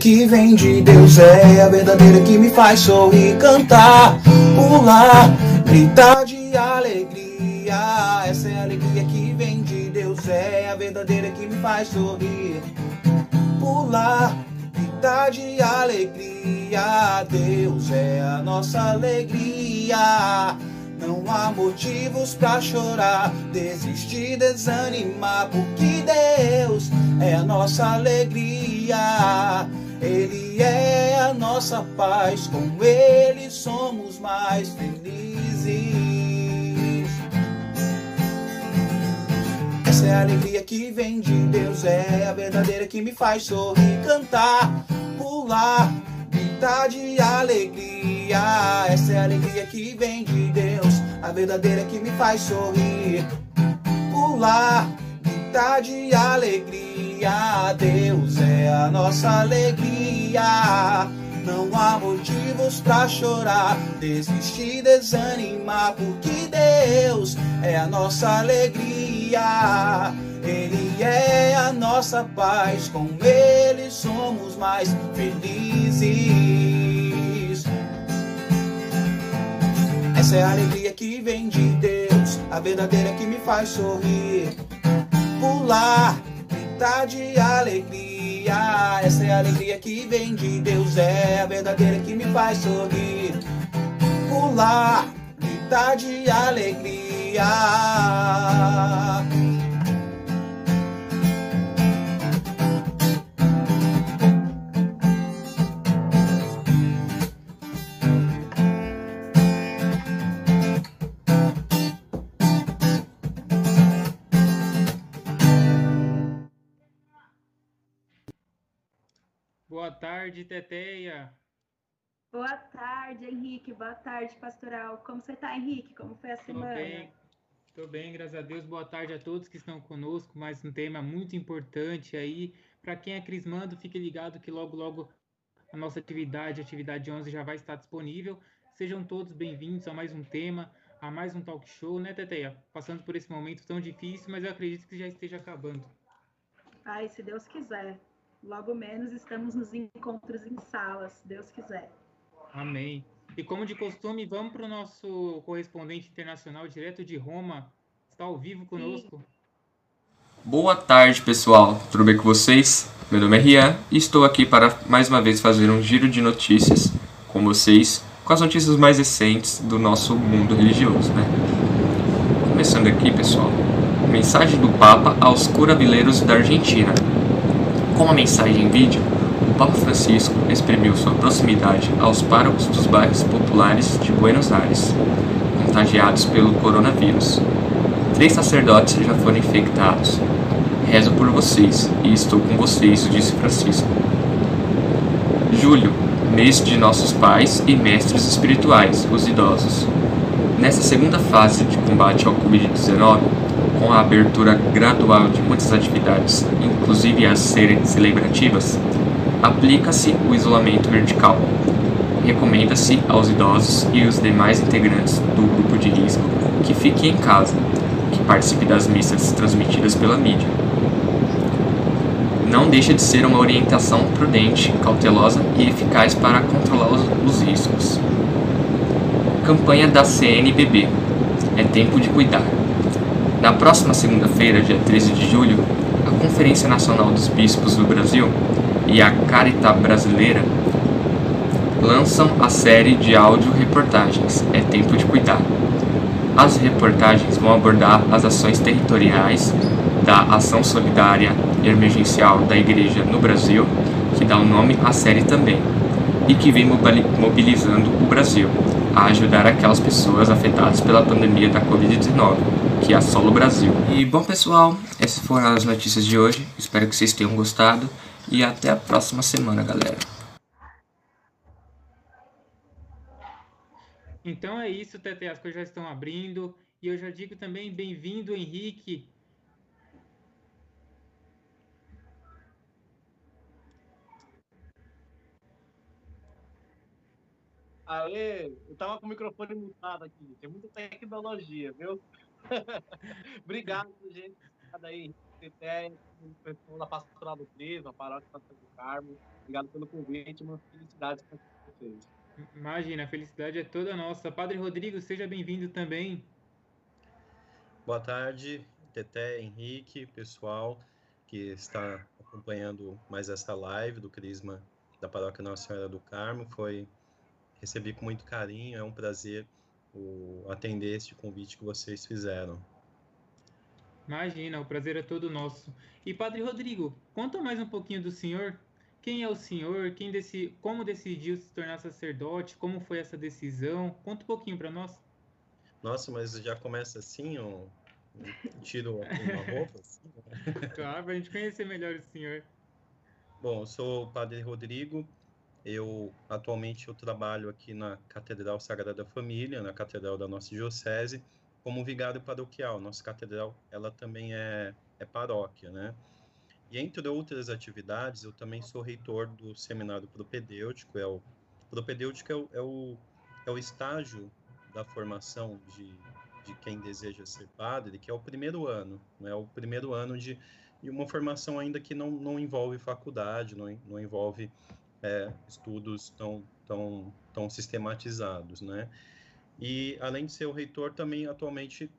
que vem de Deus, é a verdadeira que me faz sorrir, cantar, pular, gritar de alegria. Essa é a alegria que vem de Deus, é a verdadeira que me faz sorrir, pular, gritar de alegria. Deus é a nossa alegria. Não há motivos pra chorar, desistir, desanimar, porque Deus é a nossa alegria. Paz, com Ele somos mais felizes. Essa é a alegria que vem de Deus, é a verdadeira que me faz sorrir, cantar, pular, gritar de alegria. Essa é a alegria que vem de Deus, a verdadeira que me faz sorrir, pular, gritar de alegria. Deus é a nossa alegria. Não há motivos pra chorar, desistir, desanimar, porque Deus é a nossa alegria. Ele é a nossa paz, com Ele somos mais felizes. Essa é a alegria que vem de Deus, a verdadeira que me faz sorrir, pular, gritar de alegria. Essa é a alegria que vem de Deus, é a verdadeira que me faz sorrir, pular, gritar de alegria. Boa tarde, Teteia. Boa tarde, Henrique. Boa tarde, Pastoral. Como você está, Henrique? Como foi a Tô semana? bem, tô bem, graças a Deus. Boa tarde a todos que estão conosco. Mais um tema muito importante aí. Para quem é crismando, fique ligado que logo, logo a nossa atividade, atividade 11, já vai estar disponível. Sejam todos bem-vindos a mais um tema, a mais um talk show, né, Teteia? Passando por esse momento tão difícil, mas eu acredito que já esteja acabando. Ai, se Deus quiser. Logo menos estamos nos encontros em salas, se Deus quiser. Amém. E como de costume, vamos para o nosso correspondente internacional direto de Roma. Está ao vivo conosco. Boa tarde, pessoal. Tudo bem com vocês? Meu nome é Rian e estou aqui para mais uma vez fazer um giro de notícias com vocês, com as notícias mais recentes do nosso mundo religioso, né? Começando aqui, pessoal. Mensagem do Papa aos curavileiros da Argentina. Com uma mensagem em vídeo, o Papa Francisco exprimiu sua proximidade aos párocos dos bairros populares de Buenos Aires, contagiados pelo coronavírus. Três sacerdotes já foram infectados. Rezo por vocês e estou com vocês, disse Francisco. Julho, mês de nossos pais e mestres espirituais, os idosos. Nessa segunda fase de combate ao Covid-19, com a abertura gradual de muitas atividades, inclusive as serem celebrativas, aplica-se o isolamento vertical. Recomenda-se aos idosos e os demais integrantes do grupo de risco que fiquem em casa, que participe das missas transmitidas pela mídia. Não deixa de ser uma orientação prudente, cautelosa e eficaz para controlar os, os riscos. Campanha da CNBB. É tempo de cuidar. Na próxima segunda-feira, dia 13 de julho, a Conferência Nacional dos Bispos do Brasil e a Carita Brasileira lançam a série de áudio-reportagens É Tempo de Cuidar. As reportagens vão abordar as ações territoriais da Ação Solidária Emergencial da Igreja no Brasil, que dá o nome à série também, e que vem mobili- mobilizando o Brasil a ajudar aquelas pessoas afetadas pela pandemia da Covid-19, que assola o Brasil. E bom, pessoal, essas foram as notícias de hoje. Espero que vocês tenham gostado e até a próxima semana, galera. Então é isso, Tete, as coisas já estão abrindo. E eu já digo também bem-vindo, Henrique. Aê, eu tava com o microfone mutado aqui. Tem muita tecnologia, viu? Obrigado, gente. Obrigado aí. Teté, o pessoal da Pastoral do Crisma, a Paróquia Santa do Carmo. Obrigado pelo convite, uma felicidade para vocês. Imagina, a felicidade é toda nossa. Padre Rodrigo, seja bem-vindo também. Boa tarde, Teté, Henrique, pessoal que está acompanhando mais essa live do Crisma da Paróquia Nossa Senhora do Carmo. Foi recebi com muito carinho, é um prazer o, atender este convite que vocês fizeram. Imagina, o prazer é todo nosso. E Padre Rodrigo, conta mais um pouquinho do senhor. Quem é o senhor? Quem deci... Como decidiu se tornar sacerdote? Como foi essa decisão? Conta um pouquinho para nós. Nossa, mas já começa assim, um, um tiro uma roupa? Assim, né? Claro, para a gente conhecer melhor o senhor. Bom, eu sou o Padre Rodrigo. Eu atualmente eu trabalho aqui na Catedral Sagrada Família, na Catedral da nossa diocese como vigário paroquial. Nossa catedral, ela também é, é paróquia, né? E entre outras atividades, eu também sou reitor do seminário propedêutico. É o propedêutico é o, é o, é o estágio da formação de, de quem deseja ser padre, que é o primeiro ano, é o primeiro ano de, de uma formação ainda que não, não envolve faculdade, não, não envolve é, estudos tão, tão, tão sistematizados, né? E, além de ser o reitor, também atualmente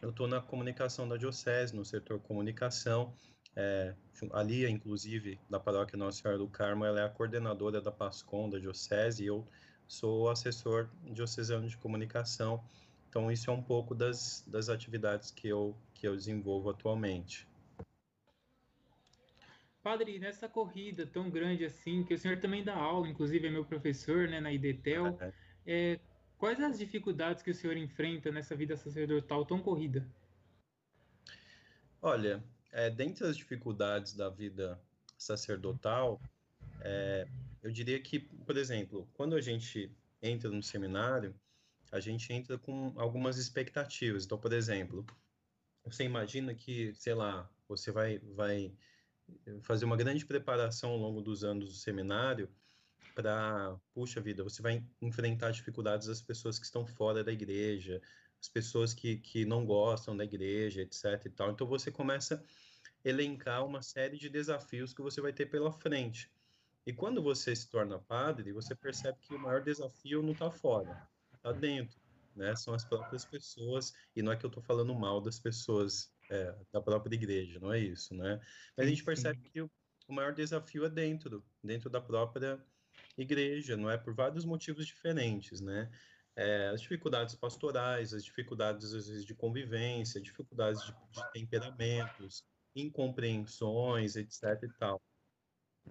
eu estou na comunicação da Diocese, no setor comunicação. É, a Lia, inclusive, da paróquia Nossa Senhora do Carmo, ela é a coordenadora da PASCOM da Diocese e eu sou assessor diocesano de comunicação. Então, isso é um pouco das, das atividades que eu, que eu desenvolvo atualmente. Padre, nessa corrida tão grande assim, que o senhor também dá aula, inclusive é meu professor né, na IDETEL, é, é Quais as dificuldades que o senhor enfrenta nessa vida sacerdotal tão corrida? Olha, é, dentre as dificuldades da vida sacerdotal, é, eu diria que, por exemplo, quando a gente entra no seminário, a gente entra com algumas expectativas. Então, por exemplo, você imagina que, sei lá, você vai, vai fazer uma grande preparação ao longo dos anos do seminário para, puxa vida, você vai enfrentar dificuldades das pessoas que estão fora da igreja, as pessoas que, que não gostam da igreja, etc e tal. Então você começa a elencar uma série de desafios que você vai ter pela frente. E quando você se torna padre, você percebe que o maior desafio não está fora, está dentro, né? São as próprias pessoas, e não é que eu estou falando mal das pessoas é, da própria igreja, não é isso, né? Mas a gente percebe que o, o maior desafio é dentro, dentro da própria igreja, não é? Por vários motivos diferentes, né? É, as dificuldades pastorais, as dificuldades às vezes de convivência, dificuldades de, de temperamentos, incompreensões, etc e tal.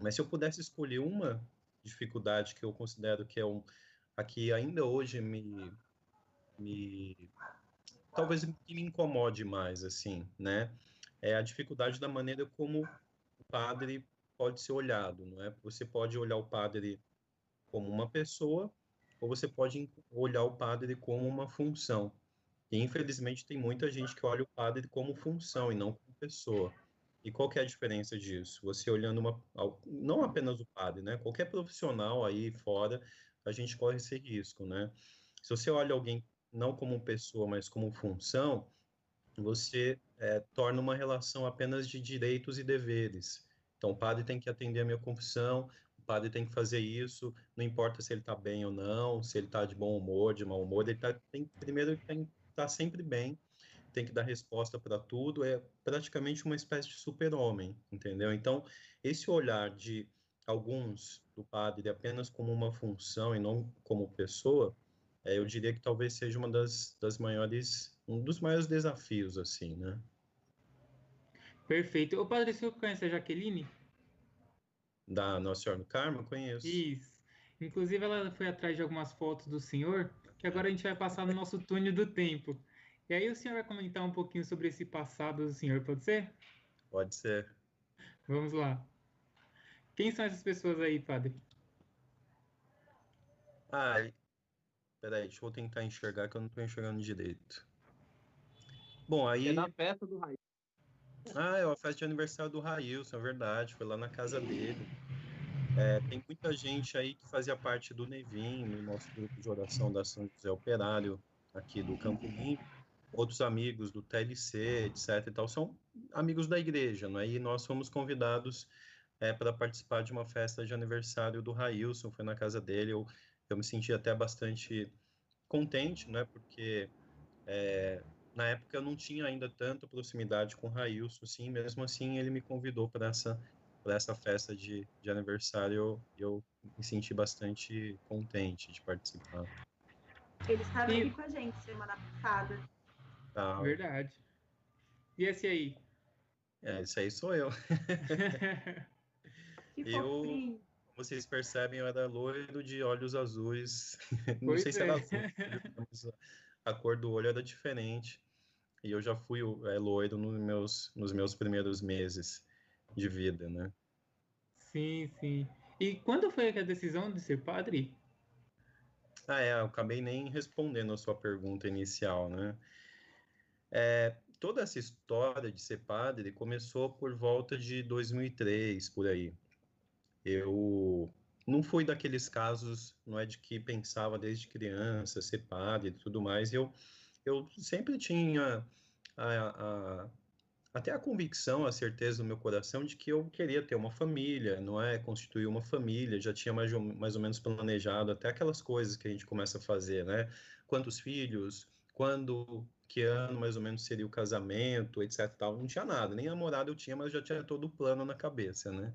Mas se eu pudesse escolher uma dificuldade que eu considero que é um a que ainda hoje me me talvez me incomode mais assim, né? É a dificuldade da maneira como o padre pode ser olhado, não é? Você pode olhar o padre como uma pessoa ou você pode olhar o padre como uma função. E infelizmente tem muita gente que olha o padre como função e não como pessoa. E qual é a diferença disso? Você olhando uma, não apenas o padre, né? Qualquer profissional aí fora, a gente corre esse risco, né? Se você olha alguém não como pessoa, mas como função, você é, torna uma relação apenas de direitos e deveres. Então, o padre tem que atender a minha confissão, o padre tem que fazer isso, não importa se ele está bem ou não, se ele está de bom humor, de mau humor, ele tá, tem, primeiro tem que estar tá sempre bem, tem que dar resposta para tudo, é praticamente uma espécie de super-homem, entendeu? Então, esse olhar de alguns do padre apenas como uma função e não como pessoa, é, eu diria que talvez seja uma das, das maiores, um dos maiores desafios, assim, né? Perfeito. O padre, você conhece a Jaqueline? Da Nossa Senhora do Carmo? Conheço. Isso. Inclusive, ela foi atrás de algumas fotos do senhor, que agora a gente vai passar no nosso túnel do tempo. E aí o senhor vai comentar um pouquinho sobre esse passado do senhor, pode ser? Pode ser. Vamos lá. Quem são essas pessoas aí, padre? Ah, peraí, deixa eu tentar enxergar que eu não estou enxergando direito. Bom, aí. É na festa do Raí. Ah, é a festa de aniversário do Railson, é verdade. Foi lá na casa dele. É, tem muita gente aí que fazia parte do Nevin, no nosso grupo de oração da São José Operário, aqui do Campo Limpo. Outros amigos do TLC, etc. E tal. São, amigos da igreja, não é? E nós fomos convidados é, para participar de uma festa de aniversário do Railson, foi na casa dele, eu, eu me senti até bastante contente, né? Porque é, na época eu não tinha ainda tanta proximidade com o Railson, sim, mesmo assim ele me convidou para essa para essa festa de, de aniversário, eu, eu me senti bastante contente de participar. Ele estava aqui com a gente semana passada. Tá. Verdade. E esse aí? É, esse aí sou eu. que eu, vocês percebem, eu era loiro de olhos azuis. Não pois sei é. se era azul, mas a cor do olho era diferente. E eu já fui é, loiro nos meus, nos meus primeiros meses de vida, né? Sim, sim. E quando foi a decisão de ser padre? Ah, é, eu acabei nem respondendo a sua pergunta inicial, né? É, toda essa história de ser padre começou por volta de 2003, por aí. Eu não fui daqueles casos, não é de que pensava desde criança ser padre e tudo mais. Eu, eu sempre tinha a, a, até a convicção, a certeza no meu coração de que eu queria ter uma família, não é? Constituir uma família, já tinha mais, mais ou menos planejado até aquelas coisas que a gente começa a fazer, né? Quantos filhos, quando, que ano mais ou menos seria o casamento, etc. Tal. Não tinha nada, nem namorado eu tinha, mas já tinha todo o plano na cabeça, né?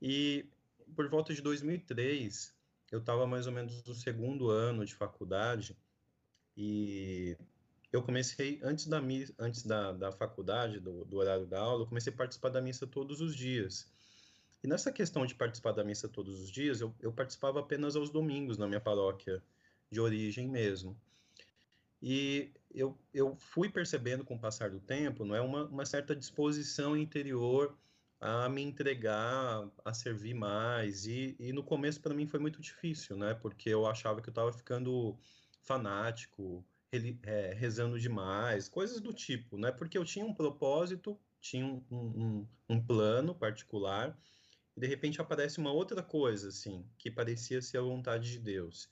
E por volta de 2003, eu estava mais ou menos no segundo ano de faculdade e eu comecei, antes da, antes da, da faculdade, do, do horário da aula, eu comecei a participar da missa todos os dias. E nessa questão de participar da missa todos os dias, eu, eu participava apenas aos domingos na minha paróquia de origem mesmo. E eu, eu fui percebendo com o passar do tempo, não é uma, uma certa disposição interior a me entregar, a servir mais. E, e no começo para mim foi muito difícil, né? Porque eu achava que eu estava ficando fanático, é, rezando demais, coisas do tipo, né? Porque eu tinha um propósito, tinha um, um, um plano particular, e de repente aparece uma outra coisa, assim, que parecia ser a vontade de Deus.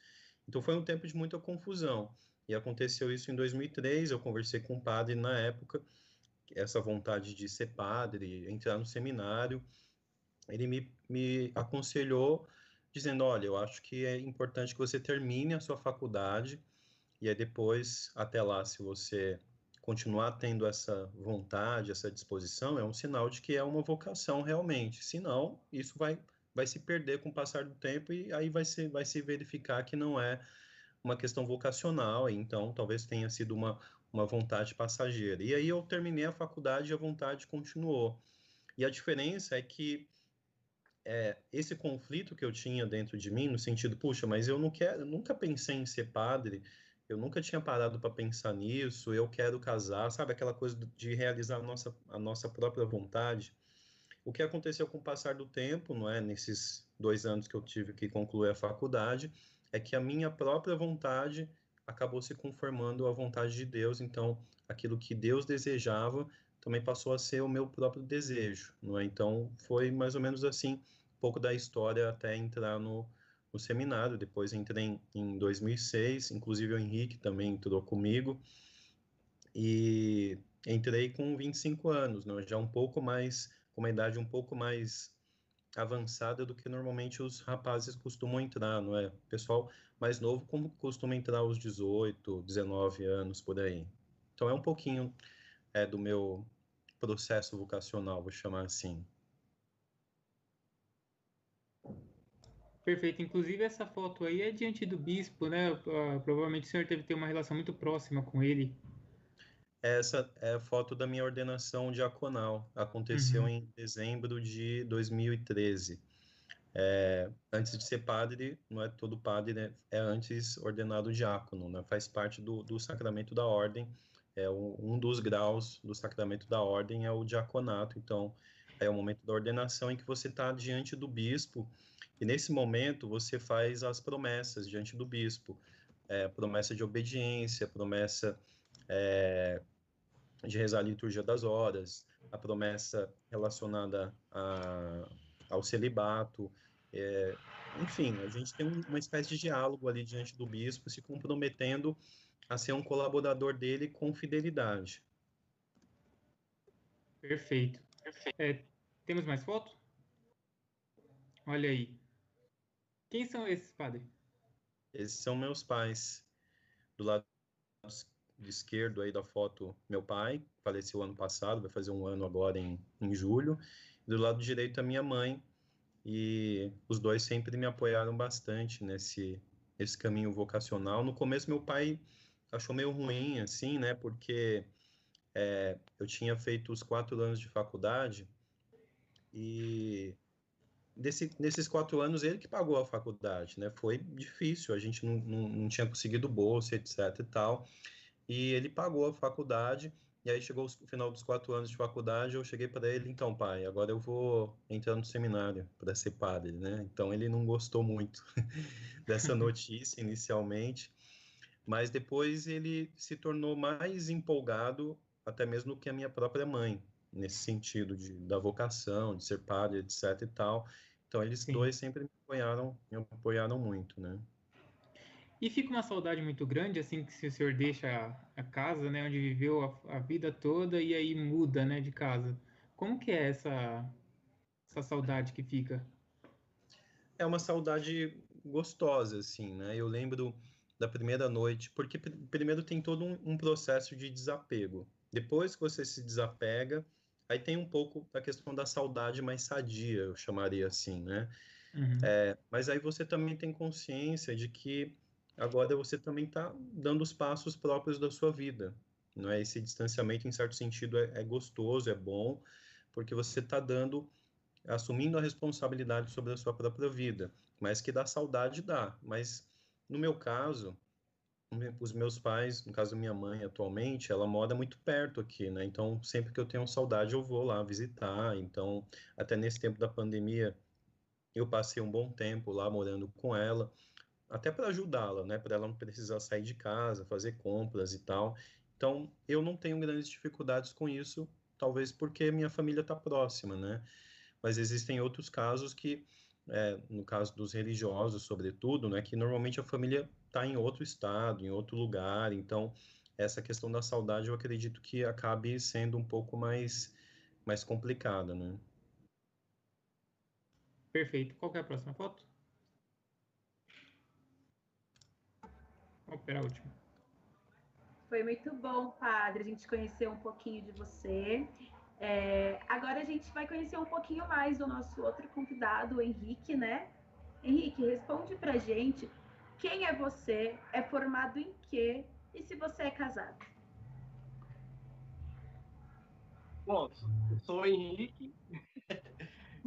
Então foi um tempo de muita confusão. E aconteceu isso em 2003, eu conversei com um padre na época, essa vontade de ser padre, entrar no seminário, ele me, me aconselhou dizendo, olha, eu acho que é importante que você termine a sua faculdade, e aí depois, até lá, se você continuar tendo essa vontade, essa disposição, é um sinal de que é uma vocação realmente. Senão, isso vai, vai se perder com o passar do tempo e aí vai se, vai se verificar que não é uma questão vocacional, então talvez tenha sido uma, uma vontade passageira. E aí eu terminei a faculdade e a vontade continuou. E a diferença é que é, esse conflito que eu tinha dentro de mim, no sentido, puxa, mas eu não quero, nunca pensei em ser padre, eu nunca tinha parado para pensar nisso, eu quero casar, sabe? Aquela coisa de realizar a nossa, a nossa própria vontade. O que aconteceu com o passar do tempo, não é? Nesses dois anos que eu tive que concluir a faculdade, é que a minha própria vontade acabou se conformando à vontade de Deus. Então, aquilo que Deus desejava também passou a ser o meu próprio desejo, não é? Então, foi mais ou menos assim, um pouco da história até entrar no, no seminário, depois entrei em, em 2006, inclusive o Henrique também entrou comigo, e entrei com 25 anos, né, já um pouco mais, com uma idade um pouco mais avançada do que normalmente os rapazes costumam entrar, não é? Pessoal mais novo como costuma entrar aos 18, 19 anos, por aí. Então é um pouquinho é, do meu processo vocacional, vou chamar assim. Perfeito. Inclusive, essa foto aí é diante do bispo, né? Uh, provavelmente o senhor teve ter uma relação muito próxima com ele. Essa é a foto da minha ordenação diaconal. Aconteceu uhum. em dezembro de 2013. É, antes de ser padre, não é todo padre, né? É antes ordenado diácono, né? Faz parte do, do sacramento da ordem. É o, um dos graus do sacramento da ordem é o diaconato. Então, é o momento da ordenação em que você está diante do bispo e nesse momento você faz as promessas diante do bispo, é, promessa de obediência, promessa é, de rezar a liturgia das horas, a promessa relacionada a, ao celibato, é, enfim, a gente tem uma espécie de diálogo ali diante do bispo, se comprometendo a ser um colaborador dele com fidelidade. Perfeito. Perfeito. É, temos mais foto? Olha aí. Quem são esses, padre? Esses são meus pais. Do lado esquerdo aí da foto, meu pai, faleceu ano passado, vai fazer um ano agora em, em julho. Do lado direito, a minha mãe. E os dois sempre me apoiaram bastante nesse, nesse caminho vocacional. No começo, meu pai achou meio ruim, assim, né? Porque é, eu tinha feito os quatro anos de faculdade e desse, nesses quatro anos ele que pagou a faculdade, né? Foi difícil, a gente não, não, não tinha conseguido bolsa, etc e tal. E ele pagou a faculdade e aí chegou o final dos quatro anos de faculdade, eu cheguei para ele, então, pai, agora eu vou entrar no seminário para ser padre, né? Então ele não gostou muito dessa notícia inicialmente, mas depois ele se tornou mais empolgado até mesmo que a minha própria mãe, nesse sentido de, da vocação, de ser padre, etc e tal. Então eles Sim. dois sempre me apoiaram, me apoiaram muito, né? E fica uma saudade muito grande, assim, que se o senhor deixa a, a casa, né, onde viveu a, a, vida toda e aí muda, né, de casa. Como que é essa, essa saudade que fica? É uma saudade gostosa, assim, né? Eu lembro da primeira noite, porque primeiro tem todo um, um processo de desapego. Depois que você se desapega, aí tem um pouco da questão da saudade mais sadia, eu chamaria assim, né? Uhum. É, mas aí você também tem consciência de que agora você também está dando os passos próprios da sua vida. Não é esse distanciamento, em certo sentido, é, é gostoso, é bom, porque você está dando, assumindo a responsabilidade sobre a sua própria vida. Mas que dá saudade, dá. Mas no meu caso, os meus pais, no caso minha mãe atualmente, ela mora muito perto aqui, né? Então, sempre que eu tenho saudade, eu vou lá visitar. Então, até nesse tempo da pandemia, eu passei um bom tempo lá morando com ela até para ajudá-la, né? Para ela não precisar sair de casa, fazer compras e tal. Então, eu não tenho grandes dificuldades com isso, talvez porque minha família está próxima, né? Mas existem outros casos que, é, no caso dos religiosos, sobretudo, né? Que normalmente a família está em outro estado, em outro lugar. Então, essa questão da saudade, eu acredito que acabe sendo um pouco mais, mais complicada, né? Perfeito. Qual é a próxima foto? Vamos a última. Foi muito bom, padre, a gente conhecer um pouquinho de você. É, agora a gente vai conhecer um pouquinho mais do nosso outro convidado, o Henrique, né? Henrique, responde pra gente quem é você, é formado em quê e se você é casado. Bom, eu sou o Henrique,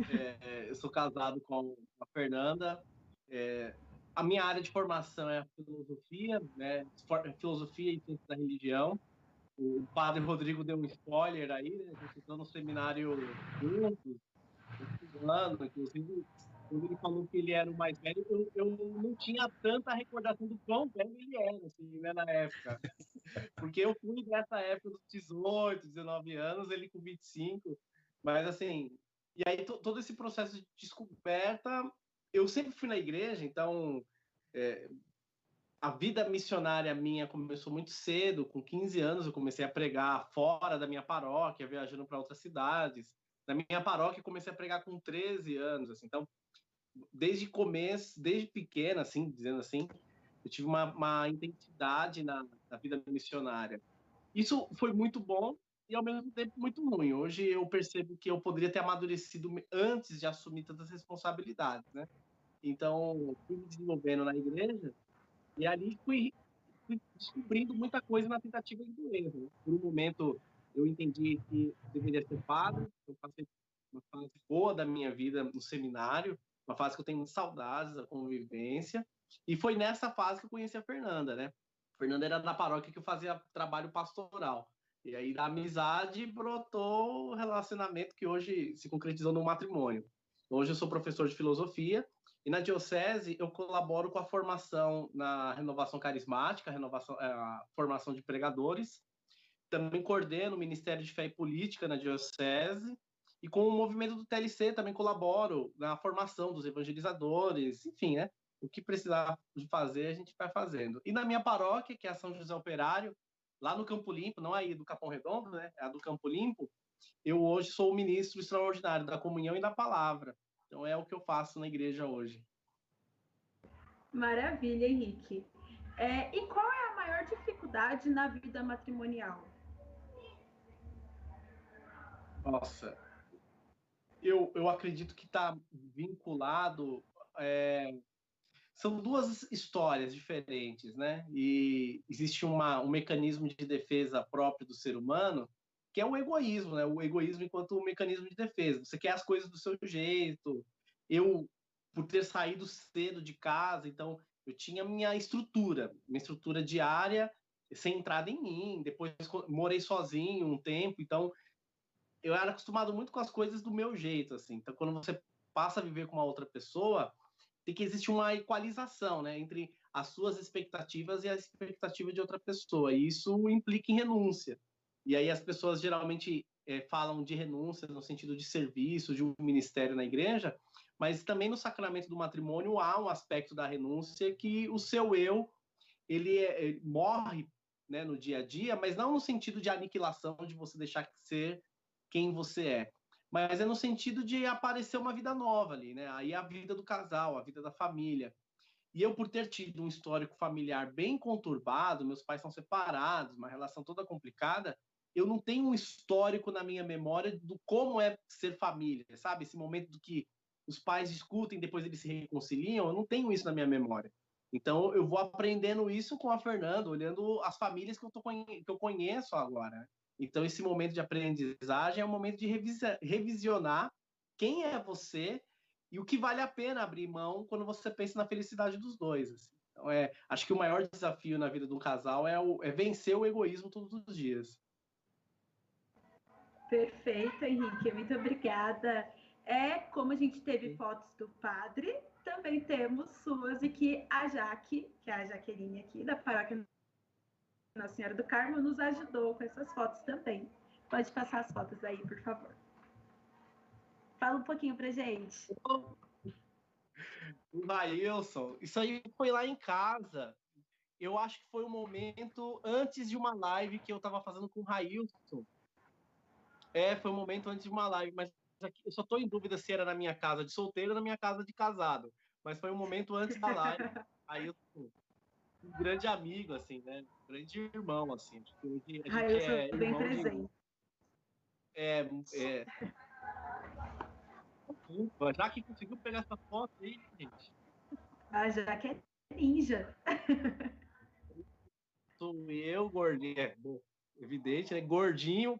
é, eu sou casado com a Fernanda, é, a minha área de formação é a filosofia, né? Filosofia e ciência da religião. O padre Rodrigo deu um spoiler aí, né? A gente entrou no seminário juntos, estudando, inclusive, quando ele falou que ele era o mais velho, eu, eu não tinha tanta recordação do quão velho ele era, assim, né, na época. Porque eu fui dessa época dos 18, 19 anos, ele com 25, mas assim, e aí todo esse processo de descoberta eu sempre fui na igreja, então é, a vida missionária minha começou muito cedo, com 15 anos eu comecei a pregar fora da minha paróquia, viajando para outras cidades. Na minha paróquia comecei a pregar com 13 anos, assim. Então, desde começo, desde pequena, assim, dizendo assim, eu tive uma, uma intensidade na, na vida missionária. Isso foi muito bom e ao mesmo tempo muito ruim. Hoje eu percebo que eu poderia ter amadurecido antes de assumir tantas responsabilidades, né? Então, fui me desenvolvendo na igreja e ali fui, fui descobrindo muita coisa na tentativa e do erro. Por um momento, eu entendi que deveria ser padre, eu passei uma fase boa da minha vida no seminário, uma fase que eu tenho saudades da convivência, e foi nessa fase que eu conheci a Fernanda, né? Fernanda era na paróquia que eu fazia trabalho pastoral. E aí da amizade brotou o relacionamento que hoje se concretizou no matrimônio. Hoje eu sou professor de filosofia e na diocese eu colaboro com a formação na renovação carismática, a renovação, é, a formação de pregadores. Também coordeno o Ministério de Fé e Política na diocese e com o movimento do TLC também colaboro na formação dos evangelizadores, enfim, né? O que precisar de fazer, a gente vai fazendo. E na minha paróquia, que é a São José Operário, lá no Campo Limpo, não aí do Capão Redondo, né? É a do Campo Limpo, eu hoje sou o ministro extraordinário da comunhão e da palavra. Então é o que eu faço na igreja hoje. Maravilha, Henrique. É, e qual é a maior dificuldade na vida matrimonial? Nossa, eu, eu acredito que está vinculado. É, são duas histórias diferentes, né? E existe uma, um mecanismo de defesa próprio do ser humano, que é o egoísmo, né? O egoísmo enquanto um mecanismo de defesa. Você quer as coisas do seu jeito. Eu, por ter saído cedo de casa, então eu tinha minha estrutura, minha estrutura diária centrada em mim. Depois morei sozinho um tempo, então eu era acostumado muito com as coisas do meu jeito, assim. Então, quando você passa a viver com uma outra pessoa, tem que existir uma equalização, né, entre as suas expectativas e a expectativa de outra pessoa. E isso implica em renúncia. E aí as pessoas geralmente é, falam de renúncia no sentido de serviço, de um ministério na igreja, mas também no sacramento do matrimônio há um aspecto da renúncia que o seu eu ele, é, ele morre né, no dia a dia, mas não no sentido de aniquilação, de você deixar de ser quem você é, mas é no sentido de aparecer uma vida nova ali, né? Aí a vida do casal, a vida da família. E eu, por ter tido um histórico familiar bem conturbado, meus pais são separados, uma relação toda complicada, eu não tenho um histórico na minha memória do como é ser família, sabe? Esse momento do que os pais discutem, depois eles se reconciliam, eu não tenho isso na minha memória. Então, eu vou aprendendo isso com a Fernanda, olhando as famílias que eu, tô, que eu conheço agora. Então, esse momento de aprendizagem é um momento de revisionar quem é você e o que vale a pena abrir mão quando você pensa na felicidade dos dois. Assim. Então, é, acho que o maior desafio na vida de um casal é, o, é vencer o egoísmo todos os dias. Perfeito, Henrique. Muito obrigada. É, como a gente teve fotos do padre, também temos suas e que a Jaque, que é a Jaqueline aqui da paróquia nossa Senhora do Carmo nos ajudou com essas fotos também. Pode passar as fotos aí, por favor. Fala um pouquinho pra gente. Wilson, isso aí foi lá em casa. Eu acho que foi um momento antes de uma live que eu estava fazendo com o Railson. É, foi um momento antes de uma live, mas eu só estou em dúvida se era na minha casa de solteiro ou na minha casa de casado. Mas foi um momento antes da live. Aí eu, um grande amigo, assim, né? Um grande irmão, assim. Hoje a ah, eu sou é bem presente. De... É, é. Já que conseguiu pegar essa foto aí, gente. Ah, já que é ninja. Sou eu, gordinho. É, bom, evidente, né? Gordinho,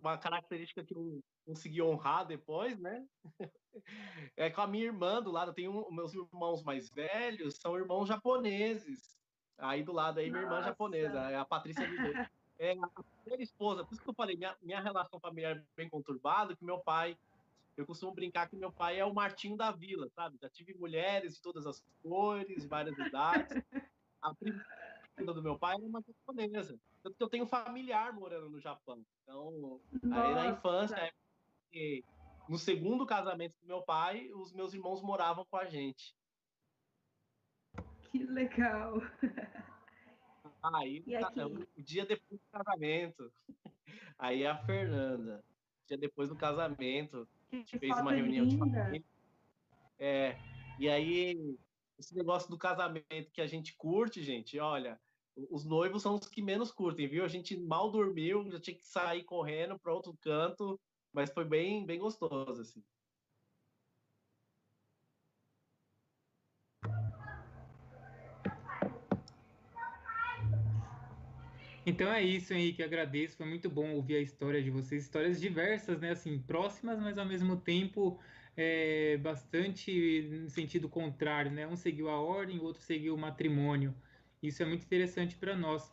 uma característica que eu consegui honrar depois, né? É com a minha irmã do lado, eu tenho meus irmãos mais velhos, são irmãos japoneses. Aí do lado aí, minha Nossa. irmã japonesa, é a Patrícia Oliveira. É a primeira esposa, por isso que eu falei, minha, minha relação familiar é bem conturbada, que meu pai, eu costumo brincar que meu pai é o Martinho da Vila, sabe? Já tive mulheres de todas as cores, várias idades. A primeira do meu pai era uma japonesa. Tanto que eu tenho familiar morando no Japão. Então, Nossa. aí na infância, é, no segundo casamento do meu pai, os meus irmãos moravam com a gente. Que legal. Aí, tá, o dia depois do casamento. Aí a Fernanda, dia depois do casamento, a gente fez uma reunião linda. de família. É, e aí, esse negócio do casamento que a gente curte, gente, olha, os noivos são os que menos curtem, viu? A gente mal dormiu, já tinha que sair correndo para outro canto, mas foi bem, bem gostoso, assim. Então é isso, Henrique. Agradeço. Foi muito bom ouvir a história de vocês. Histórias diversas, né? Assim, próximas, mas ao mesmo tempo é, bastante no sentido contrário, né? Um seguiu a ordem, o outro seguiu o matrimônio. Isso é muito interessante para nós.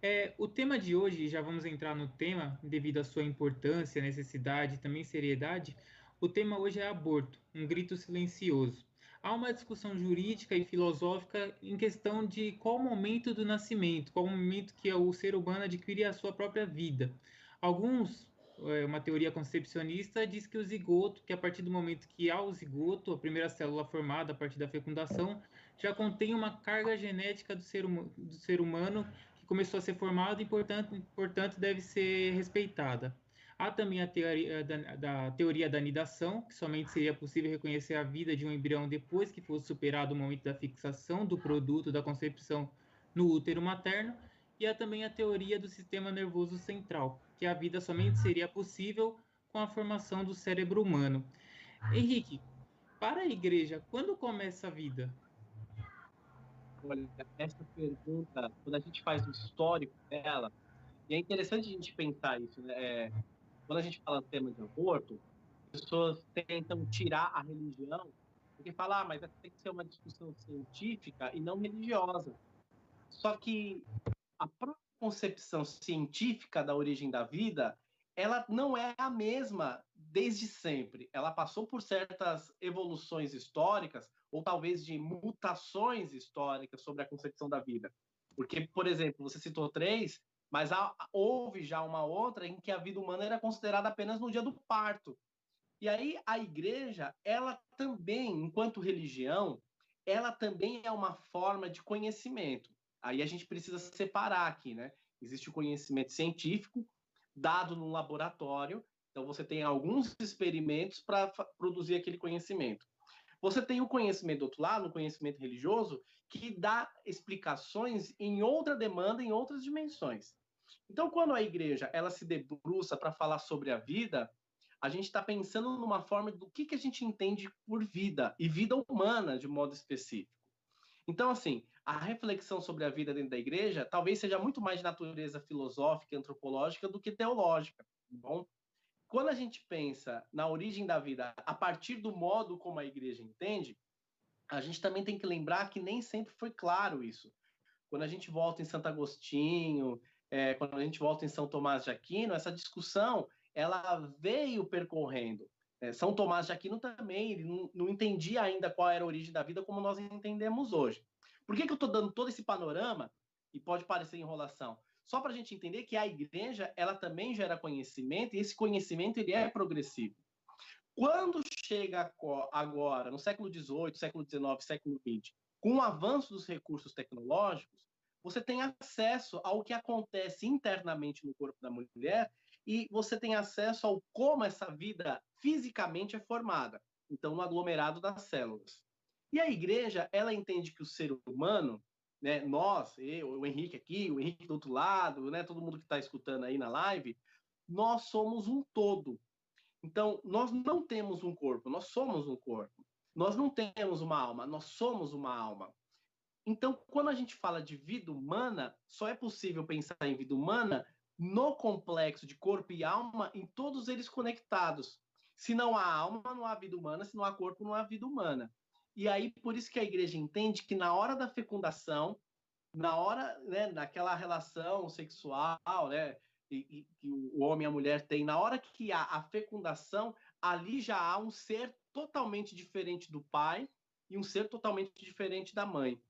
É, o tema de hoje, já vamos entrar no tema, devido à sua importância, necessidade também seriedade. O tema hoje é aborto, um grito silencioso há uma discussão jurídica e filosófica em questão de qual momento do nascimento, qual momento que o ser humano adquire a sua própria vida. Alguns, é, uma teoria concepcionista diz que o zigoto, que a partir do momento que há o zigoto, a primeira célula formada a partir da fecundação, já contém uma carga genética do ser, do ser humano que começou a ser formada e, portanto, portanto, deve ser respeitada. Há também a teoria da, da, teoria da nidação, que somente seria possível reconhecer a vida de um embrião depois que fosse superado o momento da fixação do produto da concepção no útero materno. E há também a teoria do sistema nervoso central, que a vida somente seria possível com a formação do cérebro humano. Henrique, para a igreja, quando começa a vida? Olha, essa pergunta, quando a gente faz o histórico dela, e é interessante a gente pensar isso, né? É, quando a gente fala do tema de aborto, pessoas tentam tirar a religião, porque falam, ah, mas tem que ser uma discussão científica e não religiosa. Só que a própria concepção científica da origem da vida, ela não é a mesma desde sempre. Ela passou por certas evoluções históricas, ou talvez de mutações históricas sobre a concepção da vida. Porque, por exemplo, você citou três, mas há, houve já uma outra em que a vida humana era considerada apenas no dia do parto. E aí a igreja, ela também, enquanto religião, ela também é uma forma de conhecimento. Aí a gente precisa separar aqui, né? Existe o conhecimento científico dado no laboratório, então você tem alguns experimentos para produzir aquele conhecimento. Você tem o conhecimento do outro lado, o conhecimento religioso, que dá explicações em outra demanda, em outras dimensões. Então, quando a igreja ela se debruça para falar sobre a vida, a gente está pensando numa forma do que, que a gente entende por vida e vida humana de modo específico. Então, assim, a reflexão sobre a vida dentro da igreja talvez seja muito mais de natureza filosófica, antropológica do que teológica. Tá bom, quando a gente pensa na origem da vida a partir do modo como a igreja entende, a gente também tem que lembrar que nem sempre foi claro isso. Quando a gente volta em Santo Agostinho, é, quando a gente volta em São Tomás de Aquino, essa discussão ela veio percorrendo. É, São Tomás de Aquino também ele não, não, entendia ainda qual era a origem da vida como nós entendemos hoje. Por que, que eu estou dando todo esse panorama? E pode parecer enrolação. Só para a gente entender que a igreja ela também gera conhecimento e esse conhecimento ele é progressivo. Quando chega agora, no século XVIII, século XIX, século XX, com o avanço dos recursos tecnológicos, você tem acesso ao que acontece internamente no corpo da mulher e você tem acesso ao como essa vida fisicamente é formada. Então, no aglomerado das células. E a igreja, ela entende que o ser humano, né, nós, eu, o Henrique aqui, o Henrique do outro lado, né, todo mundo que está escutando aí na live, nós somos um todo. Então, nós não temos um corpo, nós somos um corpo. Nós não temos uma alma, nós somos uma alma. Então, quando a gente fala de vida humana, só é possível pensar em vida humana no complexo de corpo e alma, em todos eles conectados. Se não há alma, não há vida humana, se não há corpo, não há vida humana. E aí, por isso que a igreja entende que na hora da fecundação, na hora, né, naquela relação sexual, né, que o homem e a mulher têm, na hora que há a fecundação, ali já há um ser totalmente diferente do pai e um ser totalmente diferente da mãe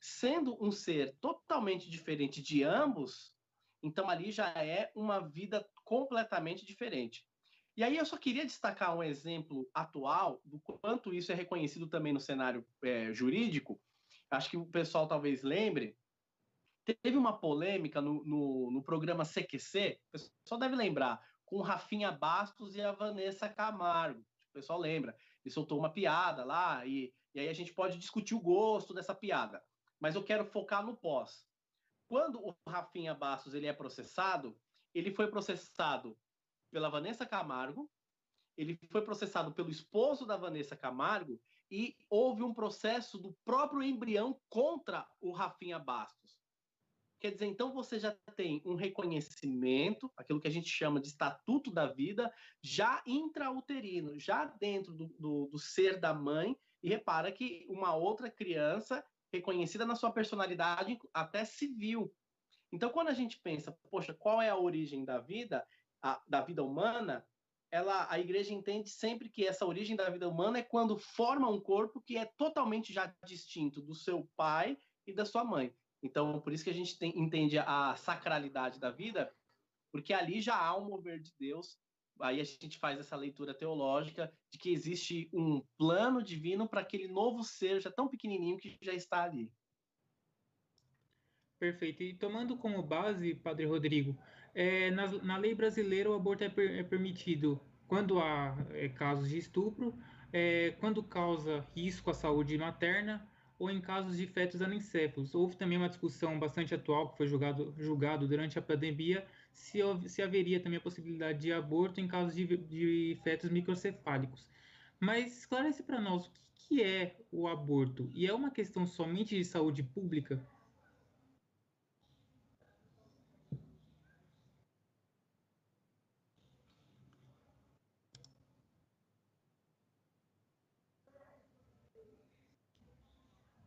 sendo um ser totalmente diferente de ambos, então ali já é uma vida completamente diferente. E aí eu só queria destacar um exemplo atual do quanto isso é reconhecido também no cenário é, jurídico. Acho que o pessoal talvez lembre. Teve uma polêmica no, no, no programa CQC, o pessoal deve lembrar, com Rafinha Bastos e a Vanessa Camargo. O pessoal lembra. Ele soltou uma piada lá e, e aí a gente pode discutir o gosto dessa piada mas eu quero focar no pós. Quando o Rafinha Bastos ele é processado, ele foi processado pela Vanessa Camargo, ele foi processado pelo esposo da Vanessa Camargo e houve um processo do próprio embrião contra o Rafinha Bastos. Quer dizer, então você já tem um reconhecimento, aquilo que a gente chama de estatuto da vida, já intrauterino, já dentro do, do, do ser da mãe, e repara que uma outra criança reconhecida na sua personalidade, até civil. Então, quando a gente pensa, poxa, qual é a origem da vida, a, da vida humana, ela, a igreja entende sempre que essa origem da vida humana é quando forma um corpo que é totalmente já distinto do seu pai e da sua mãe. Então, por isso que a gente tem, entende a sacralidade da vida, porque ali já há um mover de Deus aí a gente faz essa leitura teológica de que existe um plano divino para aquele novo ser já tão pequenininho que já está ali. Perfeito. E tomando como base, Padre Rodrigo, é, na, na, lei brasileira o aborto é, per, é permitido quando há é, casos de estupro, é, quando causa risco à saúde materna ou em casos de fetos anencéfalos. Houve também uma discussão bastante atual que foi julgado, julgado durante a pandemia se, se haveria também a possibilidade de aborto em casos de, de fetos microcefálicos. Mas esclarece para nós o que, que é o aborto e é uma questão somente de saúde pública?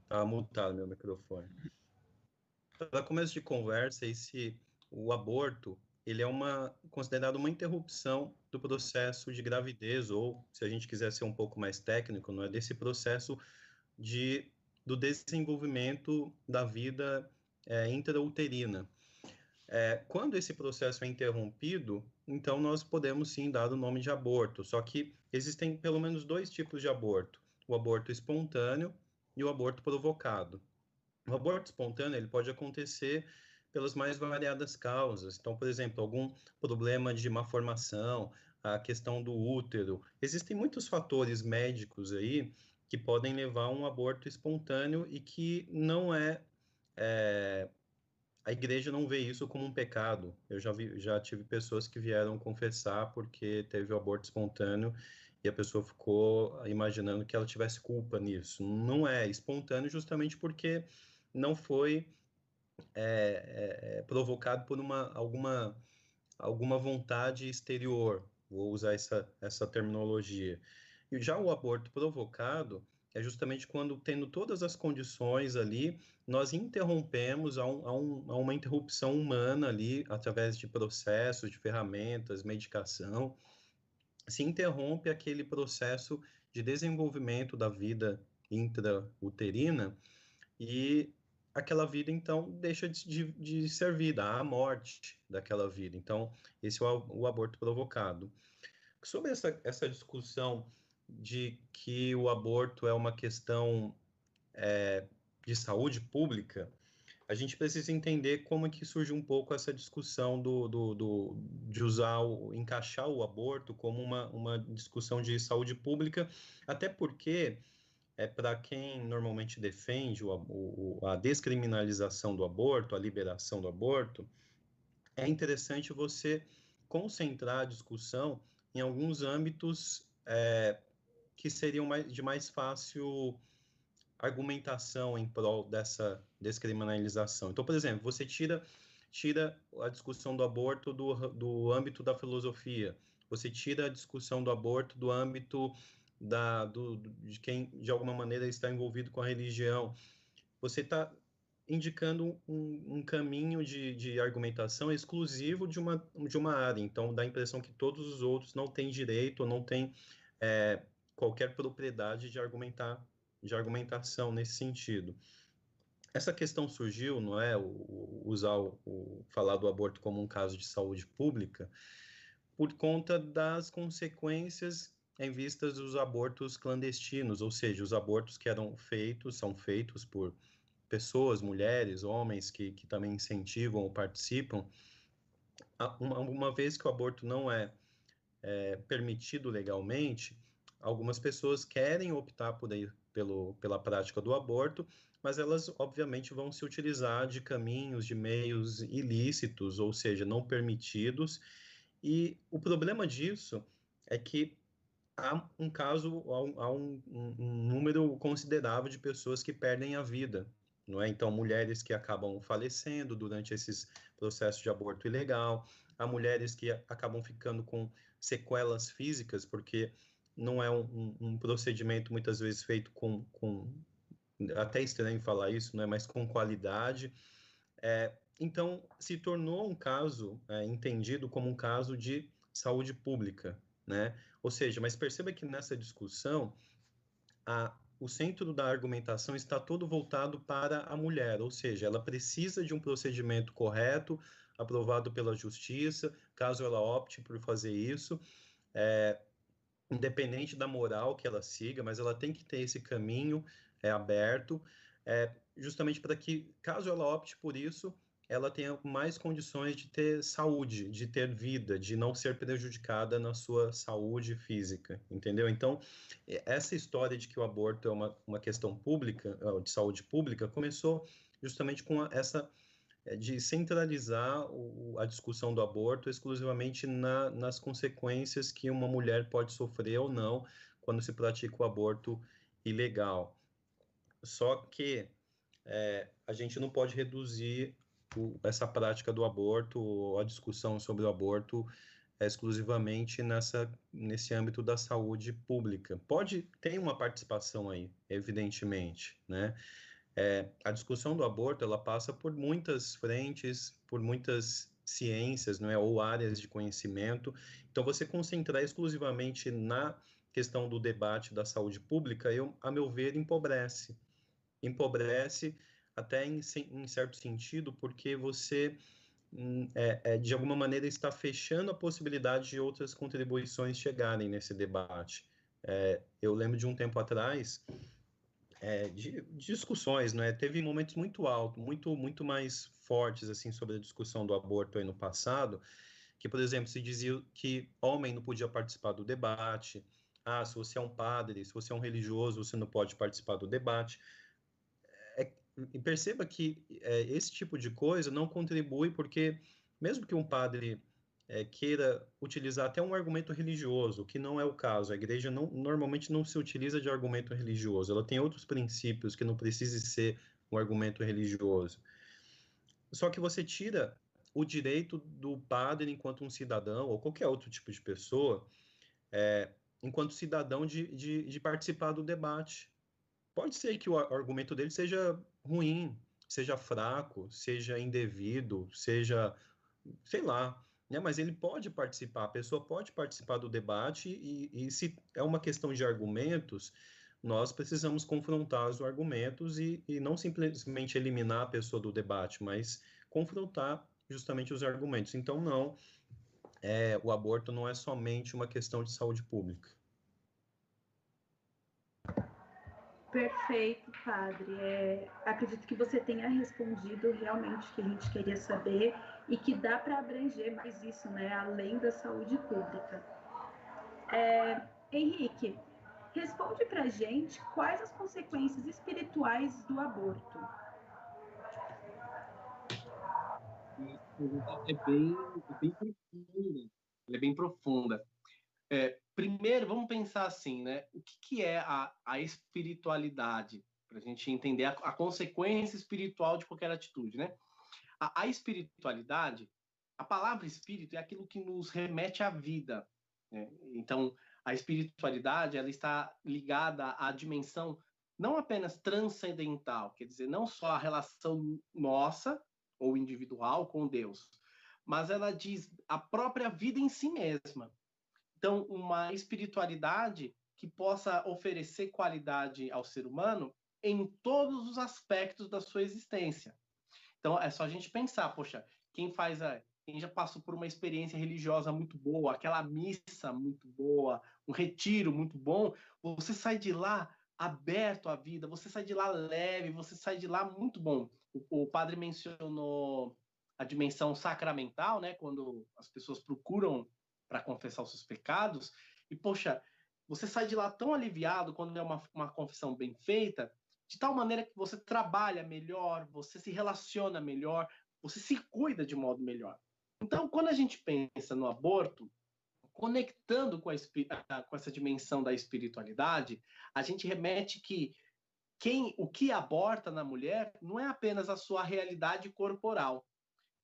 Tá mutado meu microfone. Para começo de conversa, esse o aborto ele é uma considerado uma interrupção do processo de gravidez ou, se a gente quiser ser um pouco mais técnico, não é desse processo de do desenvolvimento da vida é, intrauterina. É, quando esse processo é interrompido, então nós podemos sim dar o nome de aborto. Só que existem pelo menos dois tipos de aborto: o aborto espontâneo e o aborto provocado. O aborto espontâneo ele pode acontecer pelas mais variadas causas. Então, por exemplo, algum problema de malformação, a questão do útero. Existem muitos fatores médicos aí que podem levar a um aborto espontâneo e que não é, é a igreja não vê isso como um pecado. Eu já, vi, já tive pessoas que vieram confessar porque teve o aborto espontâneo e a pessoa ficou imaginando que ela tivesse culpa nisso. Não é espontâneo justamente porque não foi é, é, é, provocado por uma, alguma, alguma vontade exterior, vou usar essa, essa terminologia. E já o aborto provocado é justamente quando, tendo todas as condições ali, nós interrompemos a, um, a, um, a uma interrupção humana ali, através de processos, de ferramentas, medicação, se interrompe aquele processo de desenvolvimento da vida intrauterina e aquela vida então deixa de, de ser vida, há a morte daquela vida. Então, esse é o, o aborto provocado. Sobre essa, essa discussão de que o aborto é uma questão é, de saúde pública, a gente precisa entender como é que surge um pouco essa discussão do, do, do de usar, o, encaixar o aborto como uma, uma discussão de saúde pública, até porque é para quem normalmente defende o, o, a descriminalização do aborto, a liberação do aborto, é interessante você concentrar a discussão em alguns âmbitos é, que seriam mais, de mais fácil argumentação em prol dessa descriminalização. Então, por exemplo, você tira tira a discussão do aborto do, do âmbito da filosofia, você tira a discussão do aborto do âmbito da, do, de quem de alguma maneira está envolvido com a religião. Você está indicando um, um caminho de, de, argumentação exclusivo de uma, de uma área. Então, dá a impressão que todos os outros não têm direito não têm é, qualquer propriedade de argumentar de argumentação nesse sentido. Essa questão surgiu, não é, o, usar o, o, falar do aborto como um caso de saúde pública, por conta das consequências em vistas dos abortos clandestinos, ou seja, os abortos que eram feitos, são feitos por pessoas, mulheres, homens que, que também incentivam ou participam. Uma, uma vez que o aborto não é, é permitido legalmente, algumas pessoas querem optar por, pelo, pela prática do aborto, mas elas obviamente vão se utilizar de caminhos, de meios ilícitos, ou seja, não permitidos. E o problema disso é que há um caso, há um, um, um número considerável de pessoas que perdem a vida, não é? Então, mulheres que acabam falecendo durante esses processos de aborto ilegal, há mulheres que acabam ficando com sequelas físicas, porque não é um, um, procedimento muitas vezes feito com, com, até estranho falar isso, né, mas com qualidade. É, então, se tornou um caso é, entendido como um caso de saúde pública, né? Ou seja, mas perceba que nessa discussão, a, o centro da argumentação está todo voltado para a mulher, ou seja, ela precisa de um procedimento correto, aprovado pela justiça, caso ela opte por fazer isso. É, independente da moral que ela siga, mas ela tem que ter esse caminho é, aberto, é, justamente para que, caso ela opte por isso, ela tenha mais condições de ter saúde, de ter vida, de não ser prejudicada na sua saúde física, entendeu? Então, essa história de que o aborto é uma, uma questão pública, de saúde pública, começou justamente com essa é, de centralizar o, a discussão do aborto exclusivamente na, nas consequências que uma mulher pode sofrer ou não quando se pratica o aborto ilegal. Só que é, a gente não pode reduzir o, essa prática do aborto, a discussão sobre o aborto é exclusivamente nessa, nesse âmbito da saúde pública. Pode ter uma participação aí, evidentemente, né? É, a discussão do aborto ela passa por muitas frentes, por muitas ciências, não é, ou áreas de conhecimento. Então, você concentrar exclusivamente na questão do debate da saúde pública, eu, a meu ver, empobrece. Empobrece até em, em certo sentido, porque você, hum, é, é, de alguma maneira, está fechando a possibilidade de outras contribuições chegarem nesse debate. É, eu lembro de um tempo atrás, é, de, de, discussões, né? Teve momentos muito altos, muito, muito mais fortes, assim, sobre a discussão do aborto aí no passado, que, por exemplo, se dizia que homem não podia participar do debate, ah, se você é um padre, se você é um religioso, você não pode participar do debate e perceba que é, esse tipo de coisa não contribui porque mesmo que um padre é, queira utilizar até um argumento religioso, que não é o caso, a igreja não, normalmente não se utiliza de argumento religioso, ela tem outros princípios que não precise ser um argumento religioso. Só que você tira o direito do padre enquanto um cidadão ou qualquer outro tipo de pessoa, é, enquanto cidadão de, de, de participar do debate. Pode ser que o argumento dele seja ruim, seja fraco, seja indevido, seja, sei lá, né? Mas ele pode participar, a pessoa pode participar do debate e, e se é uma questão de argumentos, nós precisamos confrontar os argumentos e, e não simplesmente eliminar a pessoa do debate, mas confrontar justamente os argumentos. Então, não, é, o aborto não é somente uma questão de saúde pública. Perfeito, padre. É, acredito que você tenha respondido realmente o que a gente queria saber e que dá para abranger mais isso, né, além da saúde pública. É, Henrique, responde para a gente quais as consequências espirituais do aborto. É bem, é bem profunda. É bem profunda. É, primeiro, vamos pensar assim, né? O que, que é a, a espiritualidade? Para a gente entender a, a, consequência espiritual de qualquer atitude, né? A, a espiritualidade, a palavra espírito é aquilo que nos remete à vida. Né? Então, a espiritualidade ela está ligada à dimensão não apenas transcendental, quer dizer, não só a relação nossa ou individual com Deus, mas ela diz a própria vida em si mesma. Então, uma espiritualidade que possa oferecer qualidade ao ser humano em todos os aspectos da sua existência. Então, é só a gente pensar, poxa, quem faz a, quem já passou por uma experiência religiosa muito boa, aquela missa muito boa, um retiro muito bom, você sai de lá aberto à vida, você sai de lá leve, você sai de lá muito bom. O, o padre mencionou a dimensão sacramental, né, quando as pessoas procuram para confessar os seus pecados. E, poxa, você sai de lá tão aliviado quando é uma, uma confissão bem feita, de tal maneira que você trabalha melhor, você se relaciona melhor, você se cuida de modo melhor. Então, quando a gente pensa no aborto, conectando com, a, com essa dimensão da espiritualidade, a gente remete que quem o que aborta na mulher não é apenas a sua realidade corporal,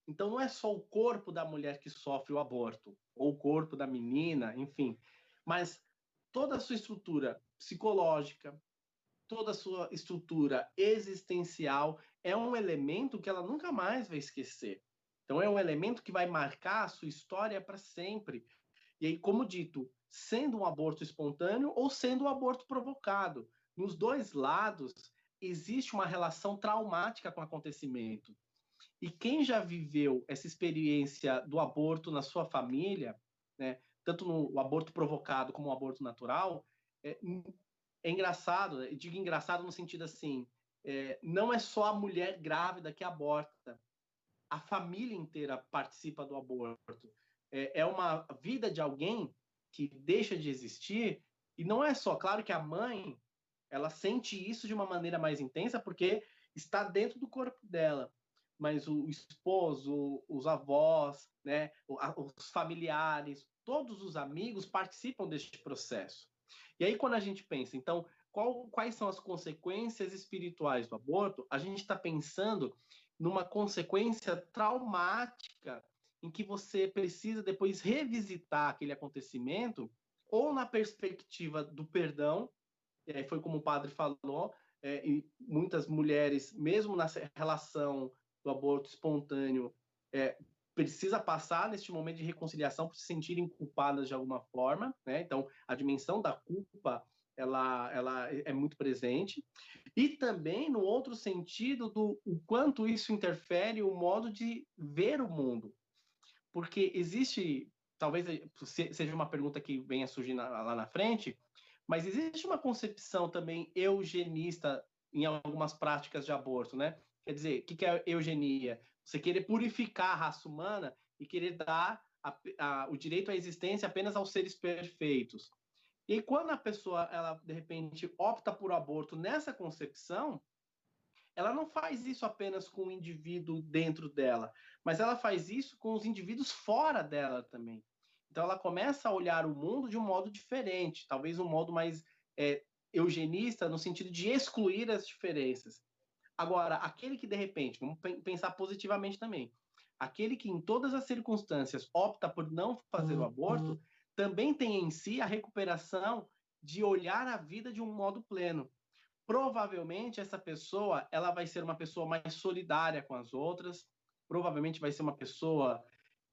então, não é só o corpo da mulher que sofre o aborto, ou o corpo da menina, enfim, mas toda a sua estrutura psicológica, toda a sua estrutura existencial é um elemento que ela nunca mais vai esquecer. Então, é um elemento que vai marcar a sua história para sempre. E aí, como dito, sendo um aborto espontâneo ou sendo um aborto provocado, nos dois lados existe uma relação traumática com o acontecimento. E quem já viveu essa experiência do aborto na sua família, né, tanto no aborto provocado como o aborto natural, é, é engraçado, eu digo engraçado no sentido assim, é, não é só a mulher grávida que aborta. a família inteira participa do aborto. É, é uma vida de alguém que deixa de existir e não é só, claro que a mãe ela sente isso de uma maneira mais intensa porque está dentro do corpo dela, mas o esposo, os avós, né, os familiares, todos os amigos participam deste processo. E aí quando a gente pensa, então, qual, quais são as consequências espirituais do aborto? A gente está pensando numa consequência traumática em que você precisa depois revisitar aquele acontecimento ou na perspectiva do perdão, é, foi como o padre falou, é, e muitas mulheres, mesmo na relação do aborto espontâneo, é, precisa passar neste momento de reconciliação por se sentirem culpadas de alguma forma, né? Então, a dimensão da culpa ela, ela é muito presente. E também no outro sentido do o quanto isso interfere o modo de ver o mundo. Porque existe, talvez seja uma pergunta que venha surgir lá na frente, mas existe uma concepção também eugenista em algumas práticas de aborto, né? Quer dizer, o que é eugenia? Você querer purificar a raça humana e querer dar a, a, o direito à existência apenas aos seres perfeitos. E quando a pessoa, ela de repente opta por aborto nessa concepção, ela não faz isso apenas com o indivíduo dentro dela, mas ela faz isso com os indivíduos fora dela também. Então ela começa a olhar o mundo de um modo diferente, talvez um modo mais é, eugenista, no sentido de excluir as diferenças. Agora, aquele que de repente, vamos pensar positivamente também, aquele que em todas as circunstâncias opta por não fazer o uhum. aborto, também tem em si a recuperação de olhar a vida de um modo pleno. Provavelmente essa pessoa, ela vai ser uma pessoa mais solidária com as outras, provavelmente vai ser uma pessoa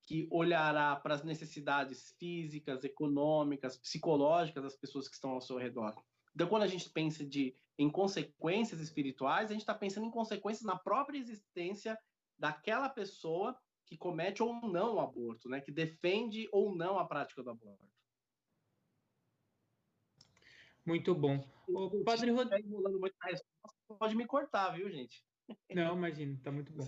que olhará para as necessidades físicas, econômicas, psicológicas das pessoas que estão ao seu redor. Então, quando a gente pensa de, em consequências espirituais, a gente está pensando em consequências na própria existência daquela pessoa que comete ou não o aborto, né? que defende ou não a prática do aborto. Muito bom. O padre Rodrigo. Pode me cortar, viu, gente? Não, imagina, tá muito bom.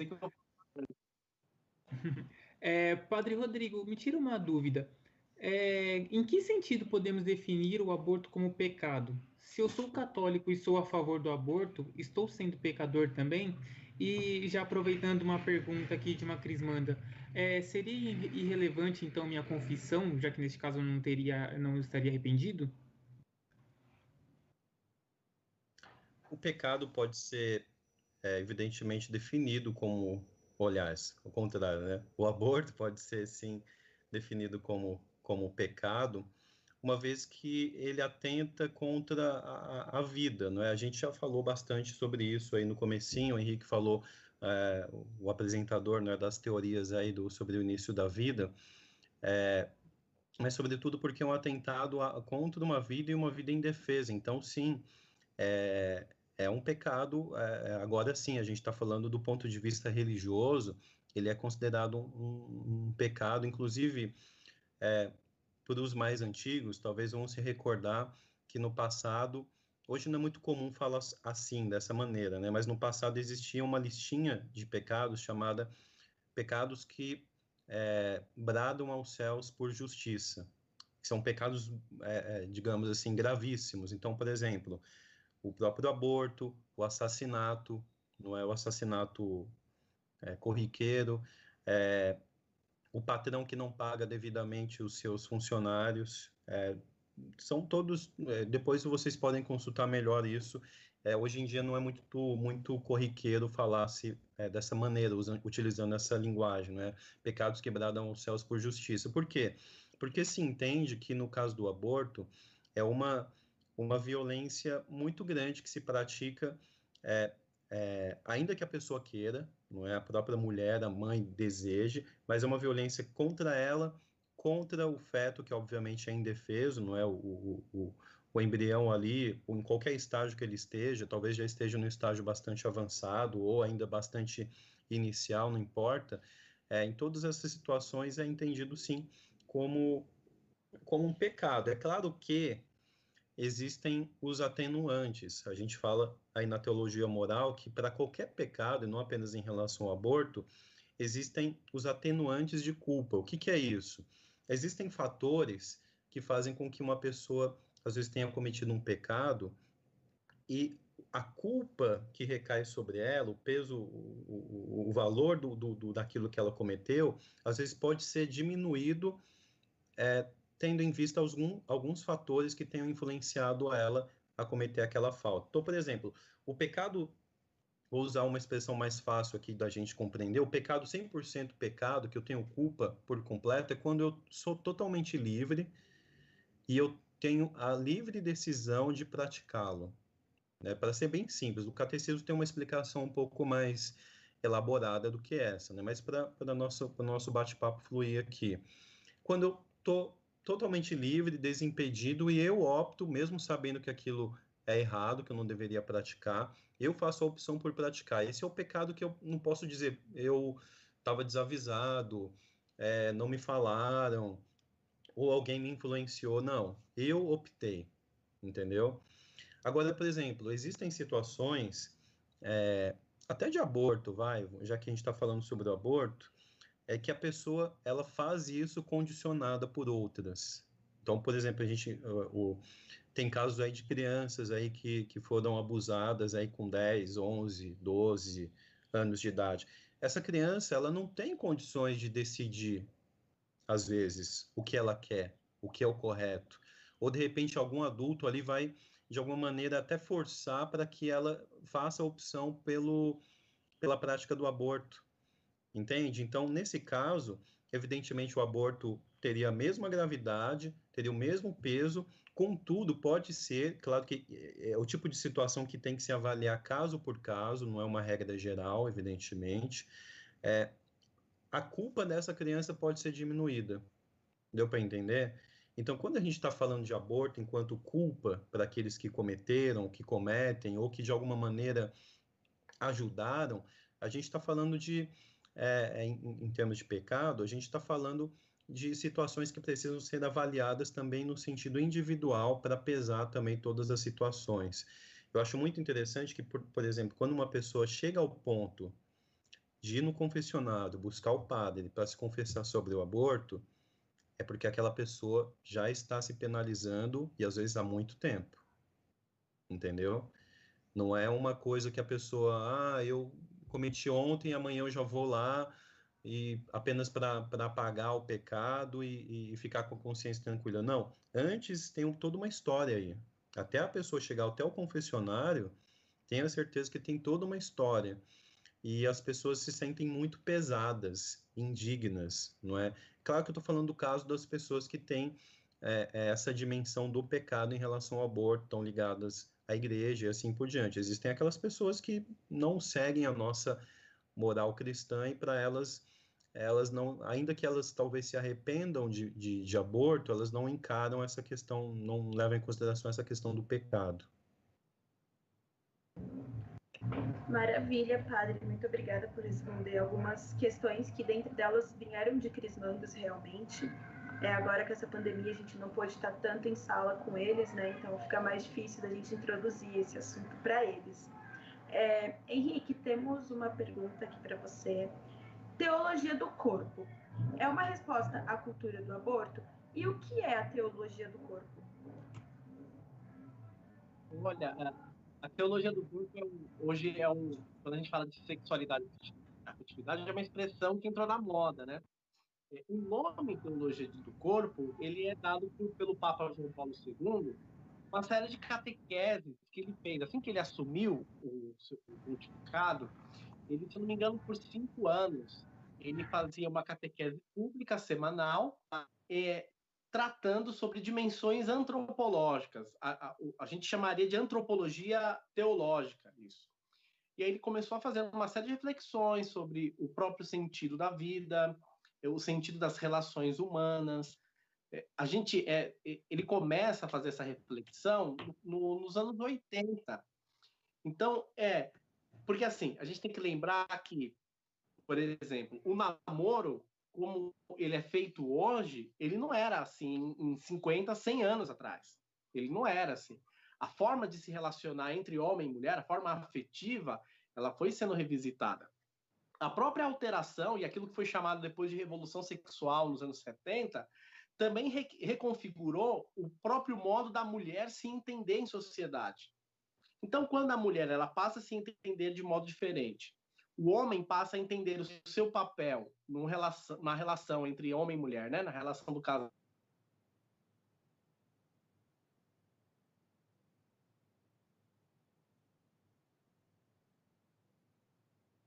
É, padre Rodrigo, me tira uma dúvida. É, em que sentido podemos definir o aborto como pecado? Se eu sou católico e sou a favor do aborto, estou sendo pecador também? E já aproveitando uma pergunta aqui de uma crismanda, é, seria irrelevante então minha confissão, já que neste caso eu não teria, não estaria arrependido? O pecado pode ser é, evidentemente definido como, aliás, ao contrário, né? O aborto pode ser sim definido como como pecado, uma vez que ele atenta contra a, a, vida, não é? A gente já falou bastante sobre isso aí no comecinho, o Henrique falou, é, o apresentador, né, das teorias aí do, sobre o início da vida, é, mas sobretudo porque é um atentado a, contra uma vida e uma vida indefesa. Então, sim, é, é um pecado. É, agora, sim, a gente está falando do ponto de vista religioso, ele é considerado um, um pecado, inclusive. É, para os mais antigos, talvez vão se recordar que no passado, hoje não é muito comum falar assim, dessa maneira, né? Mas no passado existia uma listinha de pecados chamada pecados que é, bradam aos céus por justiça, que são pecados, é, é, digamos assim, gravíssimos. Então, por exemplo, o próprio aborto, o assassinato, não é o assassinato é, corriqueiro, é, o patrão que não paga devidamente os seus funcionários. É, são todos. É, depois vocês podem consultar melhor isso. É, hoje em dia não é muito, muito corriqueiro falar-se é, dessa maneira, usando, utilizando essa linguagem, né? Pecados quebrados aos céus por justiça. Por quê? Porque se entende que no caso do aborto é uma, uma violência muito grande que se pratica, é, ainda que a pessoa queira, não é a própria mulher, a mãe deseje, mas é uma violência contra ela, contra o feto, que obviamente é indefeso, não é o, o, o, o embrião ali, em qualquer estágio que ele esteja, talvez já esteja no estágio bastante avançado ou ainda bastante inicial, não importa. É, em todas essas situações é entendido sim como, como um pecado. É claro que existem os atenuantes. A gente fala aí na teologia moral que para qualquer pecado, e não apenas em relação ao aborto, existem os atenuantes de culpa. O que, que é isso? Existem fatores que fazem com que uma pessoa, às vezes, tenha cometido um pecado e a culpa que recai sobre ela, o peso, o, o, o valor do, do, do, daquilo que ela cometeu, às vezes pode ser diminuído é, tendo em vista algum, alguns fatores que tenham influenciado ela a cometer aquela falta. Então, por exemplo, o pecado, vou usar uma expressão mais fácil aqui da gente compreender, o pecado 100% pecado, que eu tenho culpa por completo, é quando eu sou totalmente livre e eu tenho a livre decisão de praticá-lo. Né? Para ser bem simples, o catecismo tem uma explicação um pouco mais elaborada do que essa, né? mas para o nosso, nosso bate-papo fluir aqui. Quando eu estou totalmente livre, desimpedido, e eu opto, mesmo sabendo que aquilo é errado, que eu não deveria praticar, eu faço a opção por praticar. Esse é o pecado que eu não posso dizer, eu estava desavisado, é, não me falaram, ou alguém me influenciou. Não, eu optei, entendeu? Agora, por exemplo, existem situações, é, até de aborto, vai, já que a gente está falando sobre o aborto, é que a pessoa ela faz isso condicionada por outras. Então, por exemplo, a gente tem casos aí de crianças aí que, que foram abusadas aí com 10, 11, 12 anos de idade. Essa criança, ela não tem condições de decidir, às vezes, o que ela quer, o que é o correto. Ou, de repente, algum adulto ali vai de alguma maneira, até forçar para que ela faça a opção pelo, pela prática do aborto. Entende? Então, nesse caso, evidentemente, o aborto teria a mesma gravidade, teria o mesmo peso, contudo, pode ser, claro que é, é o tipo de situação que tem que se avaliar caso por caso, não é uma regra geral, evidentemente. É, a culpa dessa criança pode ser diminuída. Deu para entender? Então, quando a gente está falando de aborto enquanto culpa para aqueles que cometeram, que cometem, ou que de alguma maneira ajudaram, a gente está falando de, é, em, em, termos de pecado, a gente está falando de situações que precisam ser avaliadas também no sentido individual para pesar também todas as situações. Eu acho muito interessante que, por, por exemplo, quando uma pessoa chega ao ponto de ir no confessionário, buscar o padre para se confessar sobre o aborto, é porque aquela pessoa já está se penalizando e às vezes há muito tempo. Entendeu? Não é uma coisa que a pessoa, ah, eu cometi ontem, amanhã eu já vou lá e apenas para apagar o pecado e, e, ficar com a consciência tranquila. Não, antes tem toda uma história aí. Até a pessoa chegar até o confessionário, tenha certeza que tem toda uma história. E as pessoas se sentem muito pesadas, indignas, não é? Claro que eu estou falando do caso das pessoas que têm é, é, essa dimensão do pecado em relação ao aborto, estão ligadas à igreja e assim por diante. Existem aquelas pessoas que não seguem a nossa moral cristã e para elas, elas não, ainda que elas talvez se arrependam de, de, de aborto, elas não encaram essa questão, não levam em consideração essa questão do pecado. Maravilha, padre. Muito obrigada por responder algumas questões que, dentre delas, vieram de crismandos realmente. É, agora que essa pandemia a gente não pode estar tanto em sala com eles, né? Então fica mais difícil da gente introduzir esse assunto para eles. É, Henrique, temos uma pergunta aqui para você. Teologia do corpo é uma resposta à cultura do aborto? E o que é a teologia do corpo? Olha, a teologia do corpo é um, hoje é um. Quando a gente fala de sexualidade afetividade, é uma expressão que entrou na moda, né? É, o nome teologia do corpo ele é dado por, pelo Papa João Paulo II, uma série de catequeses que ele fez. Assim que ele assumiu o seu pontificado, ele, se não me engano, por cinco anos, ele fazia uma catequese pública semanal, é, tratando sobre dimensões antropológicas. A, a, a, gente chamaria de antropologia teológica isso. E aí ele começou a fazer uma série de reflexões sobre o próprio sentido da vida, o sentido das relações humanas. É, a gente é, ele começa a fazer essa reflexão no, nos anos 80. Então é porque assim a gente tem que lembrar que, por exemplo, o namoro como ele é feito hoje, ele não era assim em 50, 100 anos atrás. Ele não era assim. A forma de se relacionar entre homem e mulher, a forma afetiva, ela foi sendo revisitada. A própria alteração e aquilo que foi chamado depois de revolução sexual nos anos 70 também re reconfigurou o próprio modo da mulher se entender em sociedade. Então, quando a mulher ela passa a se entender de modo diferente, o homem passa a entender o seu papel relação, na relação entre homem e mulher, né? na relação do casal.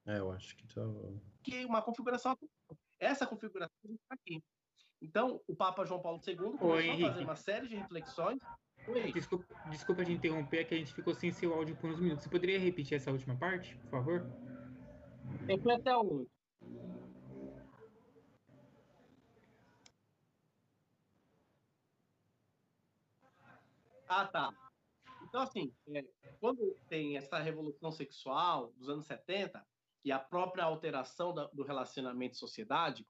É, eu acho que tá... Que uma configuração. Essa configuração está aqui. Então, o Papa João Paulo II começou Oi, a fazer uma série de reflexões. Desculpa, desculpa de interromper, é que a gente ficou sem seu áudio por uns minutos. Você poderia repetir essa última parte, por favor? Eu fui até onde? Ah, tá. Então, assim, é, quando tem essa revolução sexual dos anos 70 e a própria alteração da, do relacionamento sociedade,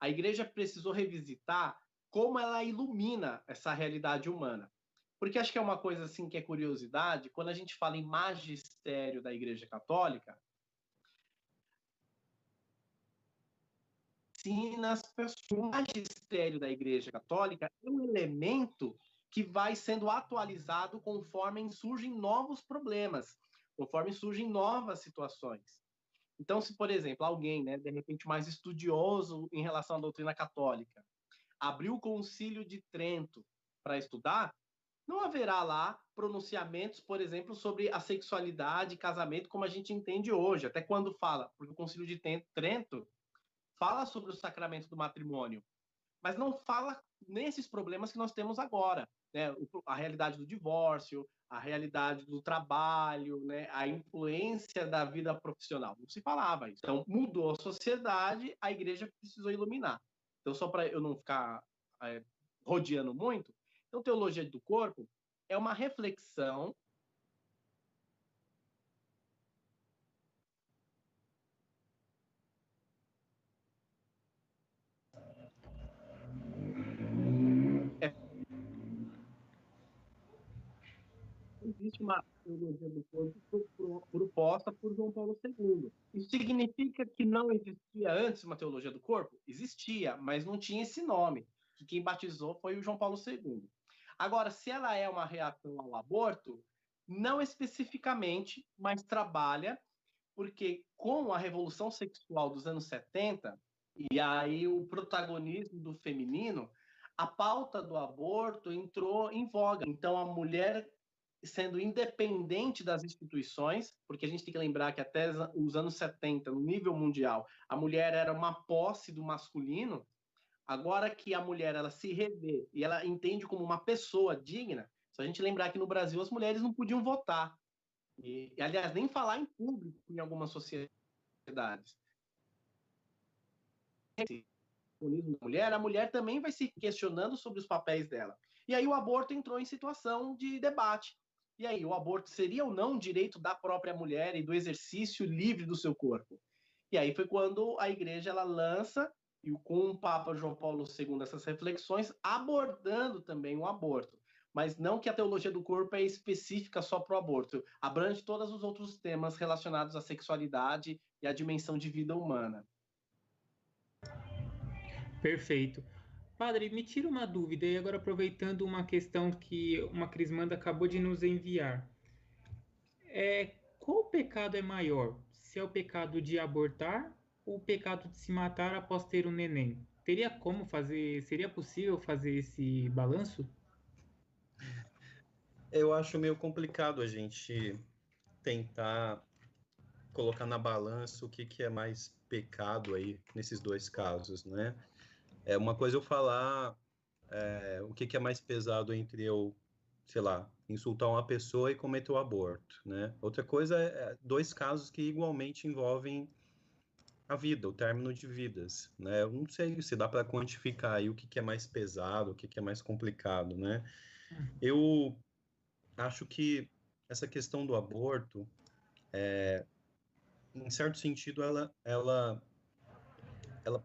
a igreja precisou revisitar como ela ilumina essa realidade humana. Porque acho que é uma coisa assim que é curiosidade, quando a gente fala em magistério da Igreja Católica, ensina as pessoas. O magistério da Igreja Católica é um elemento que vai sendo atualizado conforme surgem novos problemas, conforme surgem novas situações. Então, se, por exemplo, alguém, né, de repente mais estudioso em relação à doutrina católica, abriu o Concílio de Trento para estudar, não haverá lá pronunciamentos, por exemplo, sobre a sexualidade casamento como a gente entende hoje, até quando fala, porque o Concílio de Trento fala sobre o sacramento do matrimônio, mas não fala nesses problemas que nós temos agora, né? a realidade do divórcio, a realidade do trabalho, né, a influência da vida profissional. Não se falava isso. Então, mudou a sociedade, a igreja precisou iluminar. Então, só para eu não ficar é, rodeando muito, então, teologia do corpo é uma reflexão uma teologia do corpo proposta por João Paulo II. Isso significa que não existia antes uma teologia do corpo? Existia, mas não tinha esse nome. Que quem batizou foi o João Paulo II. Agora, se ela é uma reação ao aborto, não especificamente, mas trabalha, porque com a revolução sexual dos anos 70, e aí o protagonismo do feminino, a pauta do aborto entrou em voga. Então a mulher sendo independente das instituições, porque a gente tem que lembrar que até os anos 70, no nível mundial, a mulher era uma posse do masculino. Agora que a mulher ela se revê e ela entende como uma pessoa digna, se a gente lembrar que no Brasil as mulheres não podiam votar. E, aliás, nem falar em público em algumas sociedades. A mulher, a mulher também vai se questionando sobre os papéis dela. E aí o aborto entrou em situação de debate. E aí, o aborto seria ou não direito da própria mulher e do exercício livre do seu corpo? E aí foi quando a igreja ela lança, e com o Papa João Paulo II, essas reflexões, abordando também o aborto. Mas não que a teologia do corpo é específica só para o aborto, abrange todos os outros temas relacionados à sexualidade e à dimensão de vida humana. Perfeito. Padre, me tira uma dúvida e agora aproveitando uma questão que uma crismanda acabou de nos enviar. É, qual pecado é maior? Se é o pecado de abortar ou o pecado de se matar após ter um neném? Teria como fazer, seria possível fazer esse balanço? Eu acho meio complicado a gente tentar colocar na balança o que, que é mais pecado aí nesses dois casos, né? É uma coisa eu falar é, o que, que, é mais pesado entre eu, sei lá, insultar uma pessoa e cometer o aborto, né? Outra coisa é, é dois casos que igualmente envolvem a vida, o término de vidas, né? Eu não sei se dá para quantificar aí o que, que, é mais pesado, o que, que é mais complicado, né? Eu acho que essa questão do aborto, é, em certo sentido, ela, ela, ela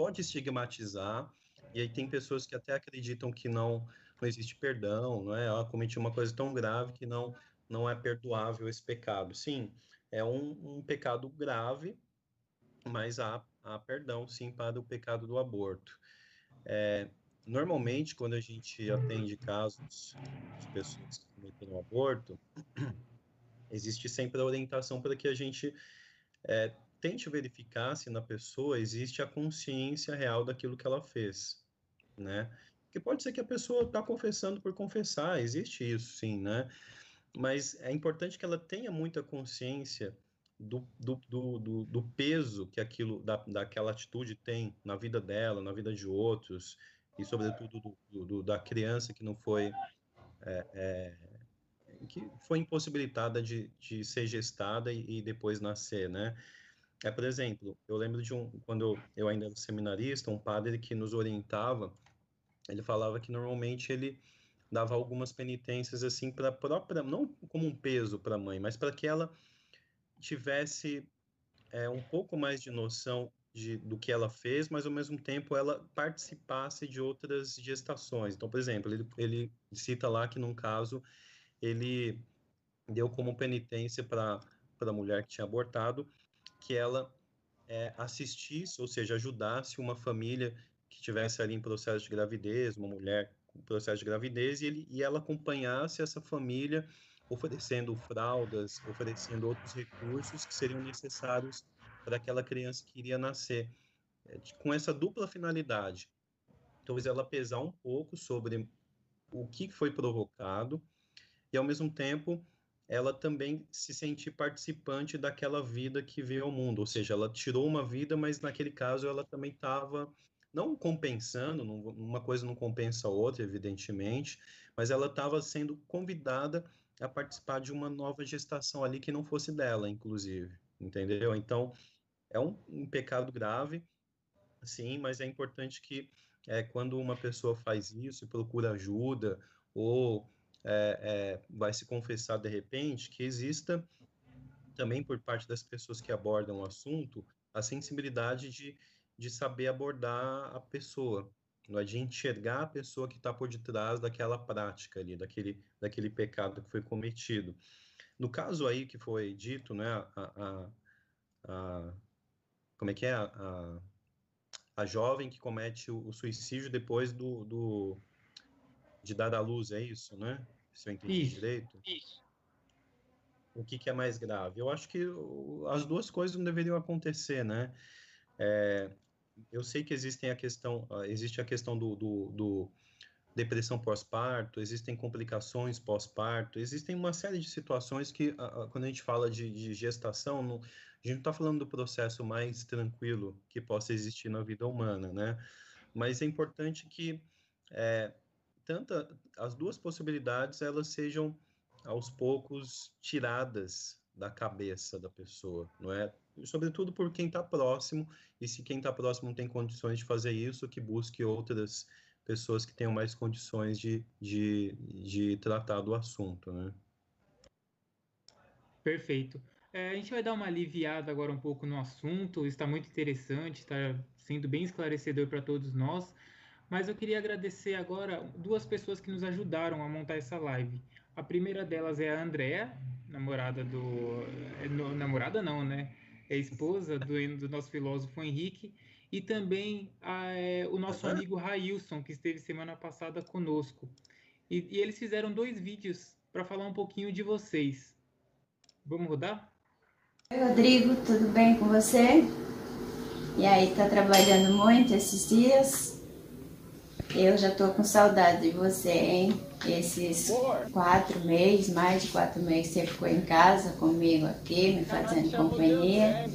pode estigmatizar, e aí tem pessoas que até acreditam que não, não existe perdão, não é? Ela cometeu uma coisa tão grave que não, não é perdoável esse pecado. Sim, é um, um pecado grave, mas há, há perdão, sim, para o pecado do aborto. É, normalmente, quando a gente atende casos de pessoas que cometeram aborto, existe sempre a orientação para que a gente é, tente verificar se na pessoa existe a consciência real daquilo que ela fez, né? Porque pode ser que a pessoa está confessando por confessar, existe isso, sim, né? Mas é importante que ela tenha muita consciência do, do, do, do, peso que aquilo, da, daquela atitude tem na vida dela, na vida de outros, e sobretudo do, do da criança que não foi é, é, que foi impossibilitada de, de ser gestada e, e, depois nascer, né? É, por exemplo, eu lembro de um, quando eu ainda era seminarista, um padre que nos orientava, ele falava que normalmente ele dava algumas penitências assim para própria, não como um peso para a mãe, mas para que ela tivesse é, um pouco mais de noção de, do que ela fez, mas ao mesmo tempo ela participasse de outras gestações. Então, por exemplo, ele, ele cita lá que num caso ele deu como penitência para a mulher que tinha abortado que ela é, assistisse, ou seja, ajudasse uma família que tivesse ali em processo de gravidez, uma mulher com processo de gravidez, e, ele, e ela acompanhasse essa família oferecendo fraldas, oferecendo outros recursos que seriam necessários para aquela criança que iria nascer, é, com essa dupla finalidade. Talvez ela pesar um pouco sobre o que foi provocado e, ao mesmo tempo, ela também se sentir participante daquela vida que veio ao mundo, ou seja, ela tirou uma vida, mas naquele caso ela também estava não compensando, uma coisa não compensa a outra, evidentemente, mas ela estava sendo convidada a participar de uma nova gestação ali que não fosse dela, inclusive, entendeu? Então, é um, um pecado grave, sim, mas é importante que é, quando uma pessoa faz isso e procura ajuda ou é, é, vai se confessar de repente, que exista também por parte das pessoas que abordam o assunto a sensibilidade de de saber abordar a pessoa, não é de enxergar a pessoa que está por detrás daquela prática ali, daquele, daquele pecado que foi cometido. No caso aí que foi dito, né, a, a, a como é que é, a, a, jovem que comete o, o suicídio depois do, do, de dar à luz, é isso, né? Se eu entendi isso, direito. Isso. O que, que é mais grave? Eu acho que as duas coisas não deveriam acontecer, né? É, eu sei que existem a questão, ah, existe a questão do, do, do depressão pós-parto, existem complicações pós-parto, existem uma série de situações que, ah, ah, quando a gente fala de, de gestação, não, a gente não está falando do processo mais tranquilo que possa existir na vida humana, né? Mas é importante que é, tanta, as duas possibilidades elas sejam aos poucos tiradas da cabeça da pessoa, não é? sobretudo por quem está próximo, e se quem está próximo não tem condições de fazer isso, que busque outras pessoas que tenham mais condições de, de, de tratar do assunto, né? Perfeito. É, a gente vai dar uma aliviada agora um pouco no assunto, está muito interessante, está sendo bem esclarecedor para todos nós, mas eu queria agradecer agora duas pessoas que nos ajudaram a montar essa live. A primeira delas é a Andrea, namorada do. É, namorada não, né? é esposa do, do nosso filósofo Henrique, e também a, é, o nosso amigo Railson, que esteve semana passada conosco. E, e eles fizeram dois vídeos para falar um pouquinho de vocês. Vamos rodar? Oi, Rodrigo, tudo bem com você? E aí, tá trabalhando muito esses dias? Eu já tô com saudade de você, hein? Esses quatro meses, mais de quatro meses, você ficou em casa comigo aqui, me fazendo companhia.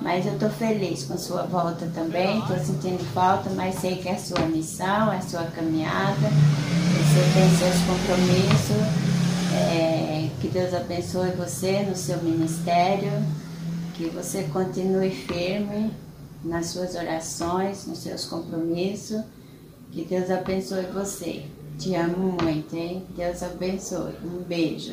Mas eu tô feliz com sua volta também, tô sentindo falta, mas sei que é sua missão, é a sua caminhada, você tem seus compromissos. É, que Deus abençoe você no seu ministério, que você continue firme nas suas orações, nos seus compromissos. Que Deus abençoe você. Te amo muito, hein? Deus abençoe. Um beijo.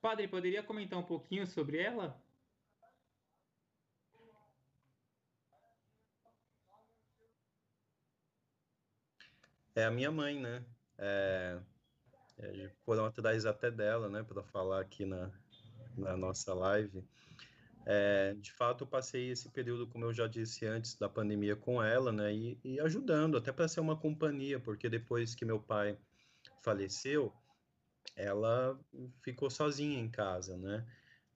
Padre, poderia comentar um pouquinho sobre ela? É a minha mãe, né? É... é, foram atrás até dela, né, para falar aqui na, na nossa live. É, de fato, eu passei esse período, como eu já disse antes, da pandemia com ela, né, e, e ajudando, até para ser uma companhia, porque depois que meu pai faleceu, ela ficou sozinha em casa, né?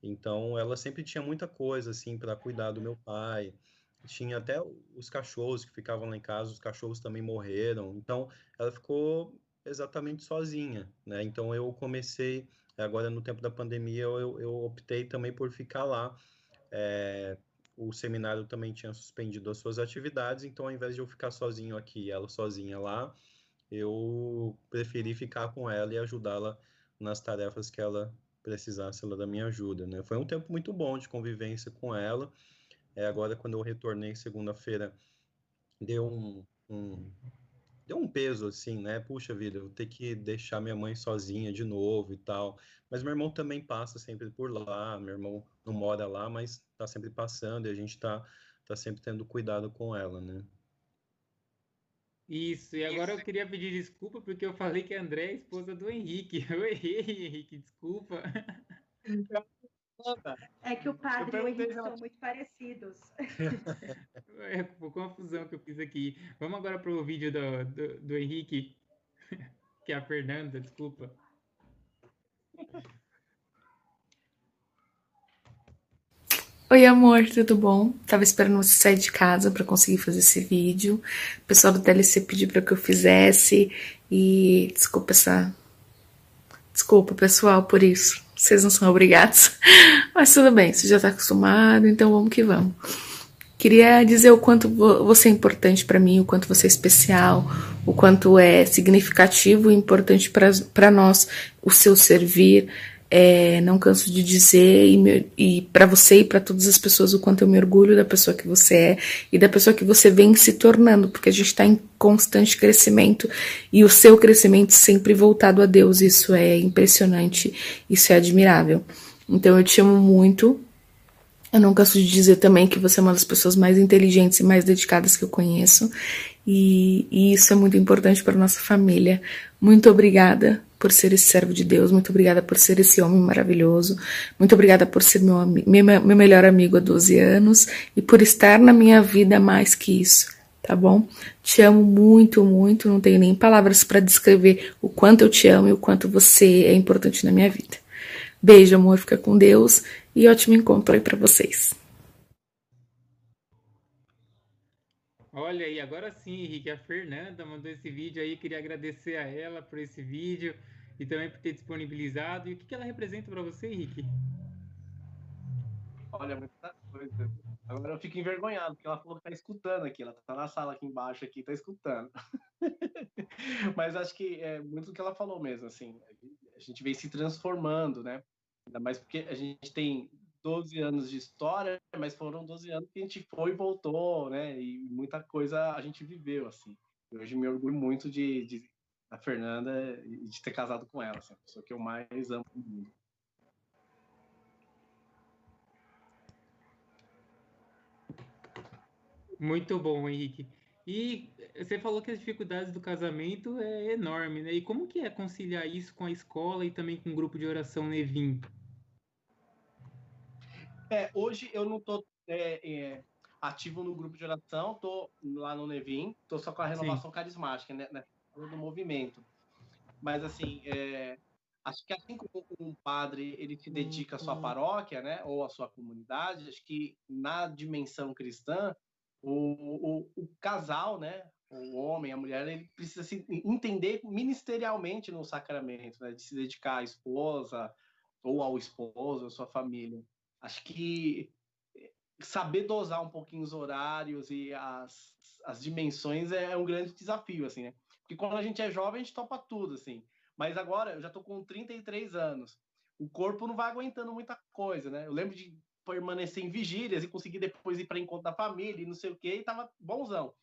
Então, ela sempre tinha muita coisa, assim, para cuidar do meu pai. Tinha até os cachorros que ficavam lá em casa, os cachorros também morreram. Então, ela ficou exatamente sozinha, né? Então, eu comecei, agora no tempo da pandemia, eu, eu optei também por ficar lá. É, o seminário também tinha suspendido as suas atividades, então, ao invés de eu ficar sozinho aqui, ela sozinha lá, eu preferi ficar com ela e ajudá-la nas tarefas que ela precisasse ela da minha ajuda, né? Foi um tempo muito bom de convivência com ela. É, agora, quando eu retornei segunda-feira, deu um, um, deu um peso, assim, né? Puxa vida, eu ter que deixar minha mãe sozinha de novo e tal. Mas meu irmão também passa sempre por lá. Meu irmão não mora lá, mas tá sempre passando e a gente tá, tá sempre tendo cuidado com ela, né? Isso, e agora eu queria pedir desculpa porque eu falei que a André é a esposa do Henrique. Eu errei, Henrique, desculpa. É que o padre e o Henrique são muito parecidos. É confusão que eu fiz aqui. Vamos agora para o vídeo do, do, do Henrique, que é a Fernanda, desculpa. Oi, amor, tudo bom? Tava esperando você sair de casa para conseguir fazer esse vídeo. O pessoal do TLC pediu para que eu fizesse e desculpa essa Desculpa, pessoal, por isso. Vocês não são obrigados. Mas tudo bem, você já tá acostumado, então vamos que vamos. Queria dizer o quanto você é importante para mim, o quanto você é especial, o quanto é significativo e importante para nós o seu servir, é, não canso de dizer e, e para você e para todas as pessoas o quanto eu me orgulho da pessoa que você é e da pessoa que você vem se tornando, porque a gente está em constante crescimento e o seu crescimento sempre voltado a Deus. Isso é impressionante, isso é admirável. Então eu te amo muito. Eu não canso de dizer também que você é uma das pessoas mais inteligentes e mais dedicadas que eu conheço. E, e isso é muito importante para nossa família. Muito obrigada por ser esse servo de Deus, muito obrigada por ser esse homem maravilhoso, muito obrigada por ser meu, meu, meu melhor amigo há 12 anos e por estar na minha vida mais que isso, tá bom? Te amo muito, muito, não tenho nem palavras para descrever o quanto eu te amo e o quanto você é importante na minha vida. Beijo, amor, fica com Deus e ótimo encontro aí para vocês. Olha aí, agora sim, Henrique, a Fernanda mandou esse vídeo aí, queria agradecer a ela por esse vídeo e também por ter disponibilizado. E o que, que ela representa para você, Henrique? Olha, muita coisa. Agora eu fico envergonhado, porque ela falou que tá escutando aqui, ela tá na sala aqui embaixo aqui, tá escutando. Mas acho que é muito do que ela falou mesmo, assim, a gente vem se transformando, né? Ainda mais porque a gente tem 12 anos de história, mas foram 12 anos que a gente foi e voltou, né? E muita coisa a gente viveu, assim. hoje me orgulho muito de, de da Fernanda e de ter casado com ela, assim, a pessoa que eu mais amo no mundo. Muito bom, Henrique. E você falou que as dificuldades do casamento é enorme, né? E como que é conciliar isso com a escola e também com o grupo de oração Nevin? É, hoje eu não estou é, é, ativo no grupo de oração, estou lá no Nevin, estou só com a renovação Sim. carismática, né, né, do movimento. Mas assim, é, acho que assim como um padre ele se dedica à sua paróquia, né, ou à sua comunidade, acho que na dimensão cristã o, o, o casal, né, o homem, a mulher, ele precisa se entender ministerialmente no sacramento, né, de se dedicar à esposa ou ao esposo, à sua família acho que eh, saber dosar um pouquinho os horários e as, as dimensões é, é, um grande desafio, assim, né? Porque quando a gente é jovem, a gente topa tudo, assim. Mas agora, eu já tô com 33 anos. O corpo não vai aguentando muita coisa, né? Eu lembro de permanecer em vigílias e conseguir depois ir para encontro da família e não sei o quê, e tava bonzão.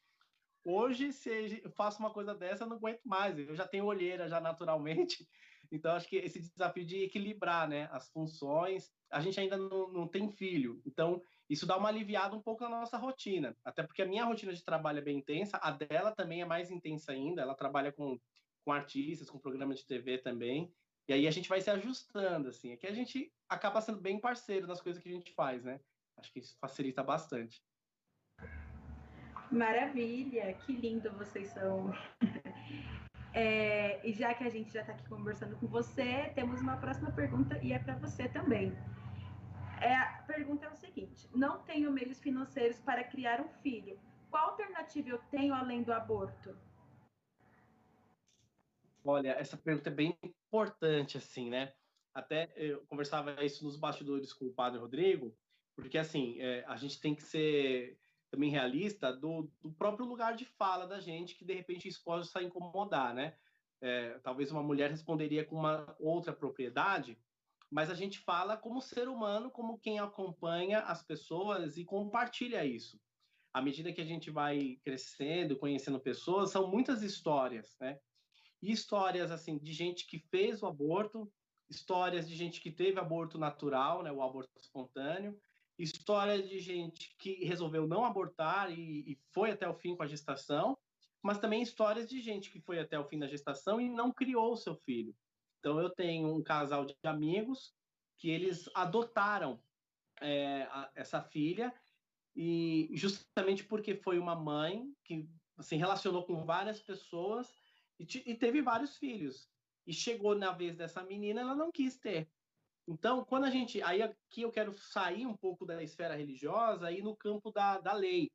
Hoje, se eu faço uma coisa dessa, eu não aguento mais. Eu já tenho olheira já naturalmente. Então, acho que esse desafio de equilibrar né, as funções, a gente ainda não, não tem filho. Então, isso dá uma aliviada um pouco na nossa rotina. Até porque a minha rotina de trabalho é bem intensa, a dela também é mais intensa ainda. Ela trabalha com, com artistas, com programas de TV também. E aí a gente vai se ajustando, assim. Aqui a gente acaba sendo bem parceiro nas coisas que a gente faz, né? Acho que isso facilita bastante. Maravilha, que lindo vocês são. É, e já que a gente já está aqui conversando com você, temos uma próxima pergunta e é para você também. É, a pergunta é o seguinte: não tenho meios financeiros para criar um filho. Qual alternativa eu tenho além do aborto? Olha, essa pergunta é bem importante, assim, né? Até eu conversava isso nos bastidores com o padre Rodrigo, porque, assim, é, a gente tem que ser também realista do, do, próprio lugar de fala da gente, que de repente isso pode incomodar, né? É, talvez uma mulher responderia com uma outra propriedade, mas a gente fala como ser humano, como quem acompanha as pessoas e compartilha isso. À medida que a gente vai crescendo, conhecendo pessoas, são muitas histórias, né? Histórias assim de gente que fez o aborto, histórias de gente que teve aborto natural, né, o aborto espontâneo, história de gente que resolveu não abortar e, e, foi até o fim com a gestação, mas também histórias de gente que foi até o fim da gestação e não criou o seu filho. Então, eu tenho um casal de amigos que eles adotaram é, a, essa filha e justamente porque foi uma mãe que se assim, relacionou com várias pessoas e, e teve vários filhos. E chegou na vez dessa menina, ela não quis ter. Então, quando a gente. Aí aqui eu quero sair um pouco da esfera religiosa e no campo da, da lei.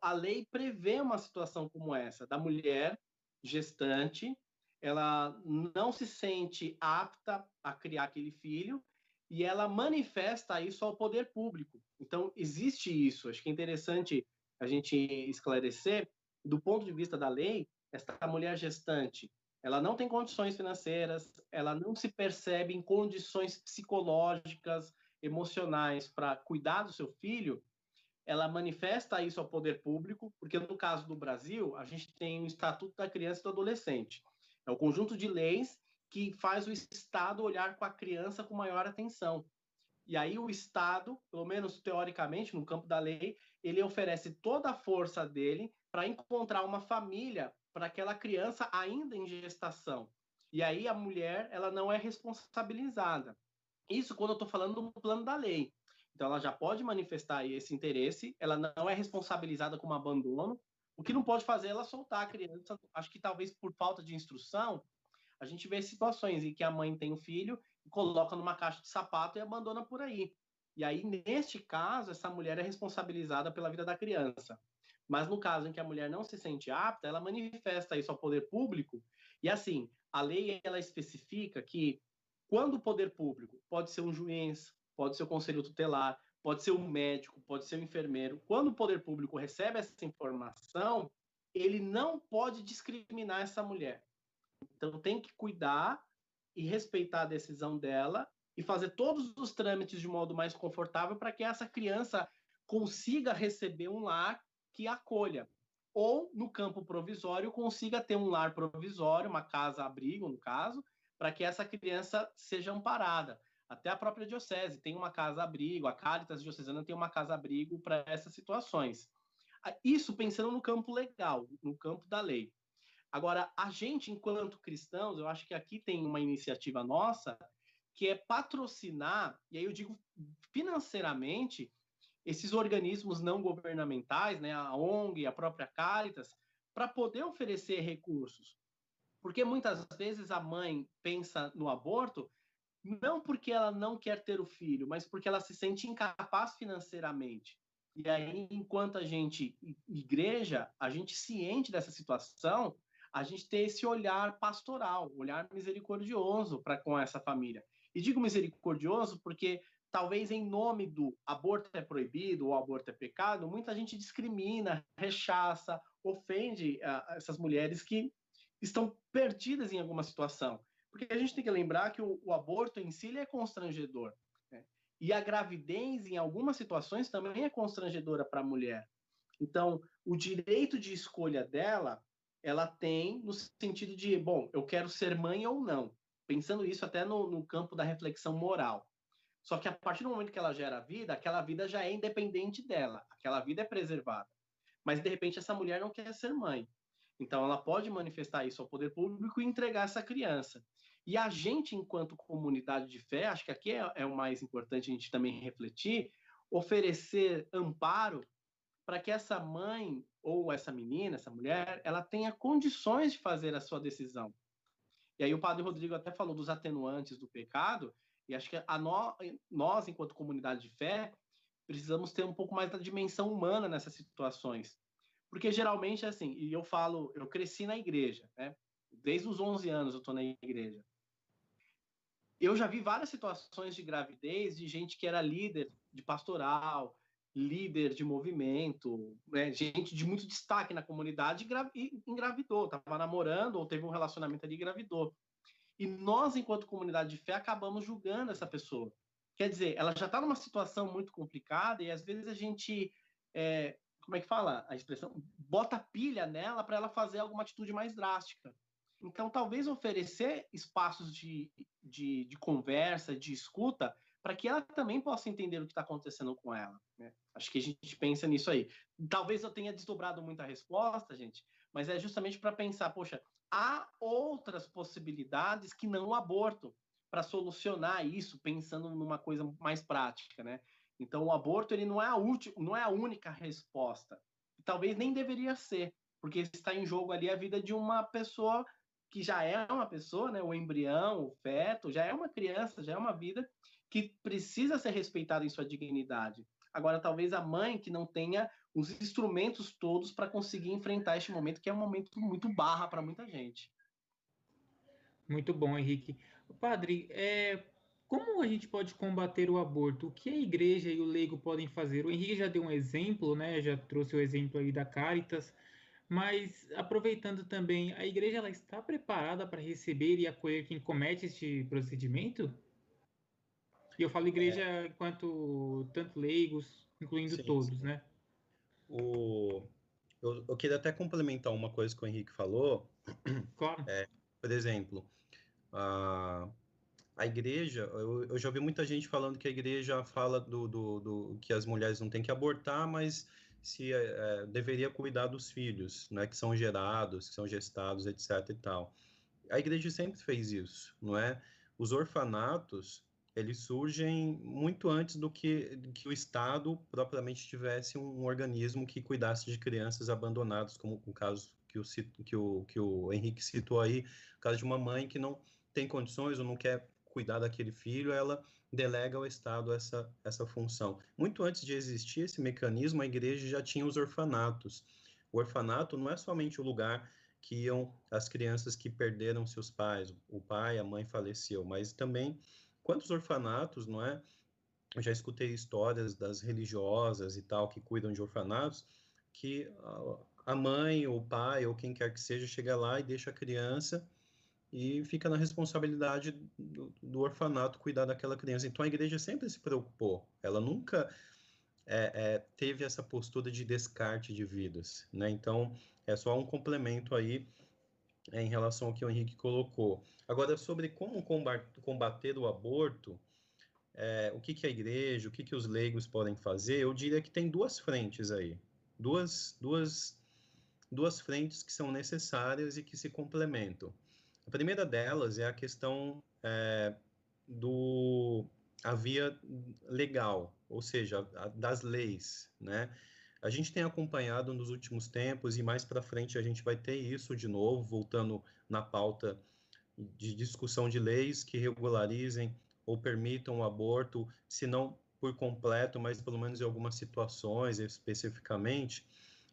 A lei prevê uma situação como essa, da mulher gestante, ela não se sente apta a criar aquele filho e ela manifesta isso ao poder público. Então, existe isso. Acho que é interessante a gente esclarecer, do ponto de vista da lei, esta mulher gestante, ela não tem condições financeiras, ela não se percebe em condições psicológicas, emocionais para cuidar do seu filho, ela manifesta isso ao poder público, porque no caso do Brasil, a gente tem o Estatuto da Criança e do Adolescente. É o conjunto de leis que faz o Estado olhar com a criança com maior atenção. E aí o Estado, pelo menos teoricamente, no campo da lei, ele oferece toda a força dele para encontrar uma família para aquela criança ainda em gestação. E aí a mulher ela não é responsabilizada. Isso quando eu estou falando do plano da lei. Então ela já pode manifestar esse interesse, ela não é responsabilizada com um abandono. O que não pode fazer é ela soltar a criança. Acho que talvez por falta de instrução, a gente vê situações em que a mãe tem um filho coloca numa caixa de sapato e abandona por aí. E aí, neste caso, essa mulher é responsabilizada pela vida da criança. Mas no caso em que a mulher não se sente apta, ela manifesta isso ao poder público. E assim, a lei ela especifica que quando o poder público pode ser um juiz, pode ser o conselho tutelar, pode ser um médico, pode ser um enfermeiro, quando o poder público recebe essa informação, ele não pode discriminar essa mulher. Então tem que cuidar e respeitar a decisão dela e fazer todos os trâmites de modo mais confortável para que essa criança consiga receber um lar que acolha. Ou, no campo provisório, consiga ter um lar provisório, uma casa-abrigo, no caso, para que essa criança seja amparada. Até a própria diocese tem uma casa-abrigo, a Caritas Diocesana tem uma casa-abrigo para essas situações. Isso pensando no campo legal, no campo da lei. Agora, a gente, enquanto cristãos, eu acho que aqui tem uma iniciativa nossa que é patrocinar, e aí eu digo financeiramente, esses organismos não governamentais, né, a ONG, a própria Caritas, para poder oferecer recursos. Porque muitas vezes a mãe pensa no aborto não porque ela não quer ter o filho, mas porque ela se sente incapaz financeiramente. E aí, enquanto a gente, igreja, a gente ciente dessa situação, a gente tem esse olhar pastoral, olhar misericordioso para com essa família. E digo misericordioso porque talvez em nome do aborto é proibido ou aborto é pecado, muita gente discrimina, rechaça, ofende uh, essas mulheres que estão perdidas em alguma situação. Porque a gente tem que lembrar que o, o aborto em si é constrangedor. Né? E a gravidez, em algumas situações, também é constrangedora para a mulher. Então, o direito de escolha dela, ela tem no sentido de, bom, eu quero ser mãe ou não. Pensando isso até no, no campo da reflexão moral. Só que a partir do momento que ela gera vida, aquela vida já é independente dela, aquela vida é preservada. Mas de repente essa mulher não quer ser mãe. Então, ela pode manifestar isso ao poder público e entregar essa criança. E a gente, enquanto comunidade de fé, acho que aqui é, é o mais importante a gente também refletir, oferecer amparo para que essa mãe ou essa menina, essa mulher, ela tenha condições de fazer a sua decisão. E aí o padre Rodrigo até falou dos atenuantes do pecado, e acho que a no, nós, enquanto comunidade de fé, precisamos ter um pouco mais da dimensão humana nessas situações. Porque geralmente, assim, e eu falo, eu cresci na igreja, né? Desde os 11 anos eu estou na igreja. Eu já vi várias situações de gravidez de gente que era líder de pastoral, líder de movimento, né? gente de muito destaque na comunidade e engravidou, estava namorando ou teve um relacionamento ali e engravidou. E nós, enquanto comunidade de fé, acabamos julgando essa pessoa. Quer dizer, ela já está numa situação muito complicada e às vezes a gente é, como é que fala a expressão? Bota pilha nela para ela fazer alguma atitude mais drástica. Então, talvez oferecer espaços de, de, de conversa, de escuta, para que ela também possa entender o que está acontecendo com ela. Né? Acho que a gente pensa nisso aí. Talvez eu tenha desdobrado muito a resposta, gente, mas é justamente para pensar, poxa, há outras possibilidades que não o aborto para solucionar isso, pensando numa coisa mais prática, né? Então, o aborto ele não é a última, não é a única resposta. Talvez nem deveria ser, porque está em jogo ali a vida de uma pessoa que já é uma pessoa, né? O embrião, o feto, já é uma criança, já é uma vida que precisa ser respeitada em sua dignidade. Agora, talvez a mãe que não tenha os instrumentos todos para conseguir enfrentar este momento, que é um momento muito barra para muita gente. Muito bom, Henrique. Padre, é, como a gente pode combater o aborto? O que a igreja e o leigo podem fazer? O Henrique já deu um exemplo, né? Já trouxe o exemplo aí da Caritas, mas aproveitando também, a igreja ela está preparada para receber e acolher quem comete este procedimento? E eu falo igreja é. enquanto tanto leigos, incluindo sim, todos, sim. né? O, eu, eu, queria até complementar uma coisa que o Henrique falou. Claro. É, por exemplo, a, a igreja, eu, eu, já ouvi muita gente falando que a igreja fala do, do, do que as mulheres não têm que abortar, mas se é, deveria cuidar dos filhos, né, que são gerados, que são gestados, etc. e tal. A igreja sempre fez isso, não é? Os orfanatos eles surgem muito antes do que, que o Estado propriamente tivesse um, organismo que cuidasse de crianças abandonadas, como o caso que o, que o, que o Henrique citou aí, o caso de uma mãe que não tem condições ou não quer cuidar daquele filho, ela delega ao Estado essa, essa função. Muito antes de existir esse mecanismo, a igreja já tinha os orfanatos. O orfanato não é somente o lugar que iam as crianças que perderam seus pais, o pai, a mãe faleceu, mas também quantos orfanatos, não é? Eu já escutei histórias das religiosas e tal que cuidam de orfanatos, que a mãe, o pai ou quem quer que seja chega lá e deixa a criança e fica na responsabilidade do, do, orfanato cuidar daquela criança. Então a igreja sempre se preocupou, ela nunca é, é, teve essa postura de descarte de vidas, né? Então é só um complemento aí é, em relação ao que o Henrique colocou. Agora sobre como combater o aborto, é, o que, que a igreja, o que, que os leigos podem fazer, eu diria que tem duas frentes aí, duas, duas, duas frentes que são necessárias e que se complementam. A primeira delas é a questão é, do a via legal, ou seja, a, das leis, né? A gente tem acompanhado nos últimos tempos e mais para frente a gente vai ter isso de novo, voltando na pauta de discussão de leis que regularizem ou permitam o aborto, se não por completo, mas pelo menos em algumas situações especificamente.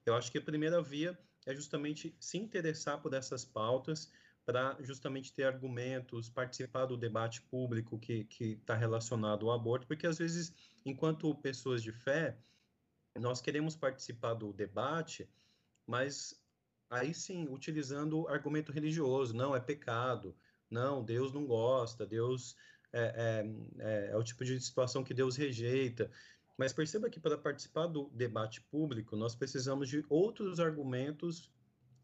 Eu acho que a primeira via é justamente se interessar por essas pautas para justamente ter argumentos, participar do debate público que está relacionado ao aborto, porque às vezes, enquanto pessoas de fé, nós queremos participar do debate, mas aí sim, utilizando argumento religioso, não, é pecado, não, Deus não gosta, Deus é, é, é, é o tipo de situação que Deus rejeita. Mas perceba que para participar do debate público, nós precisamos de outros argumentos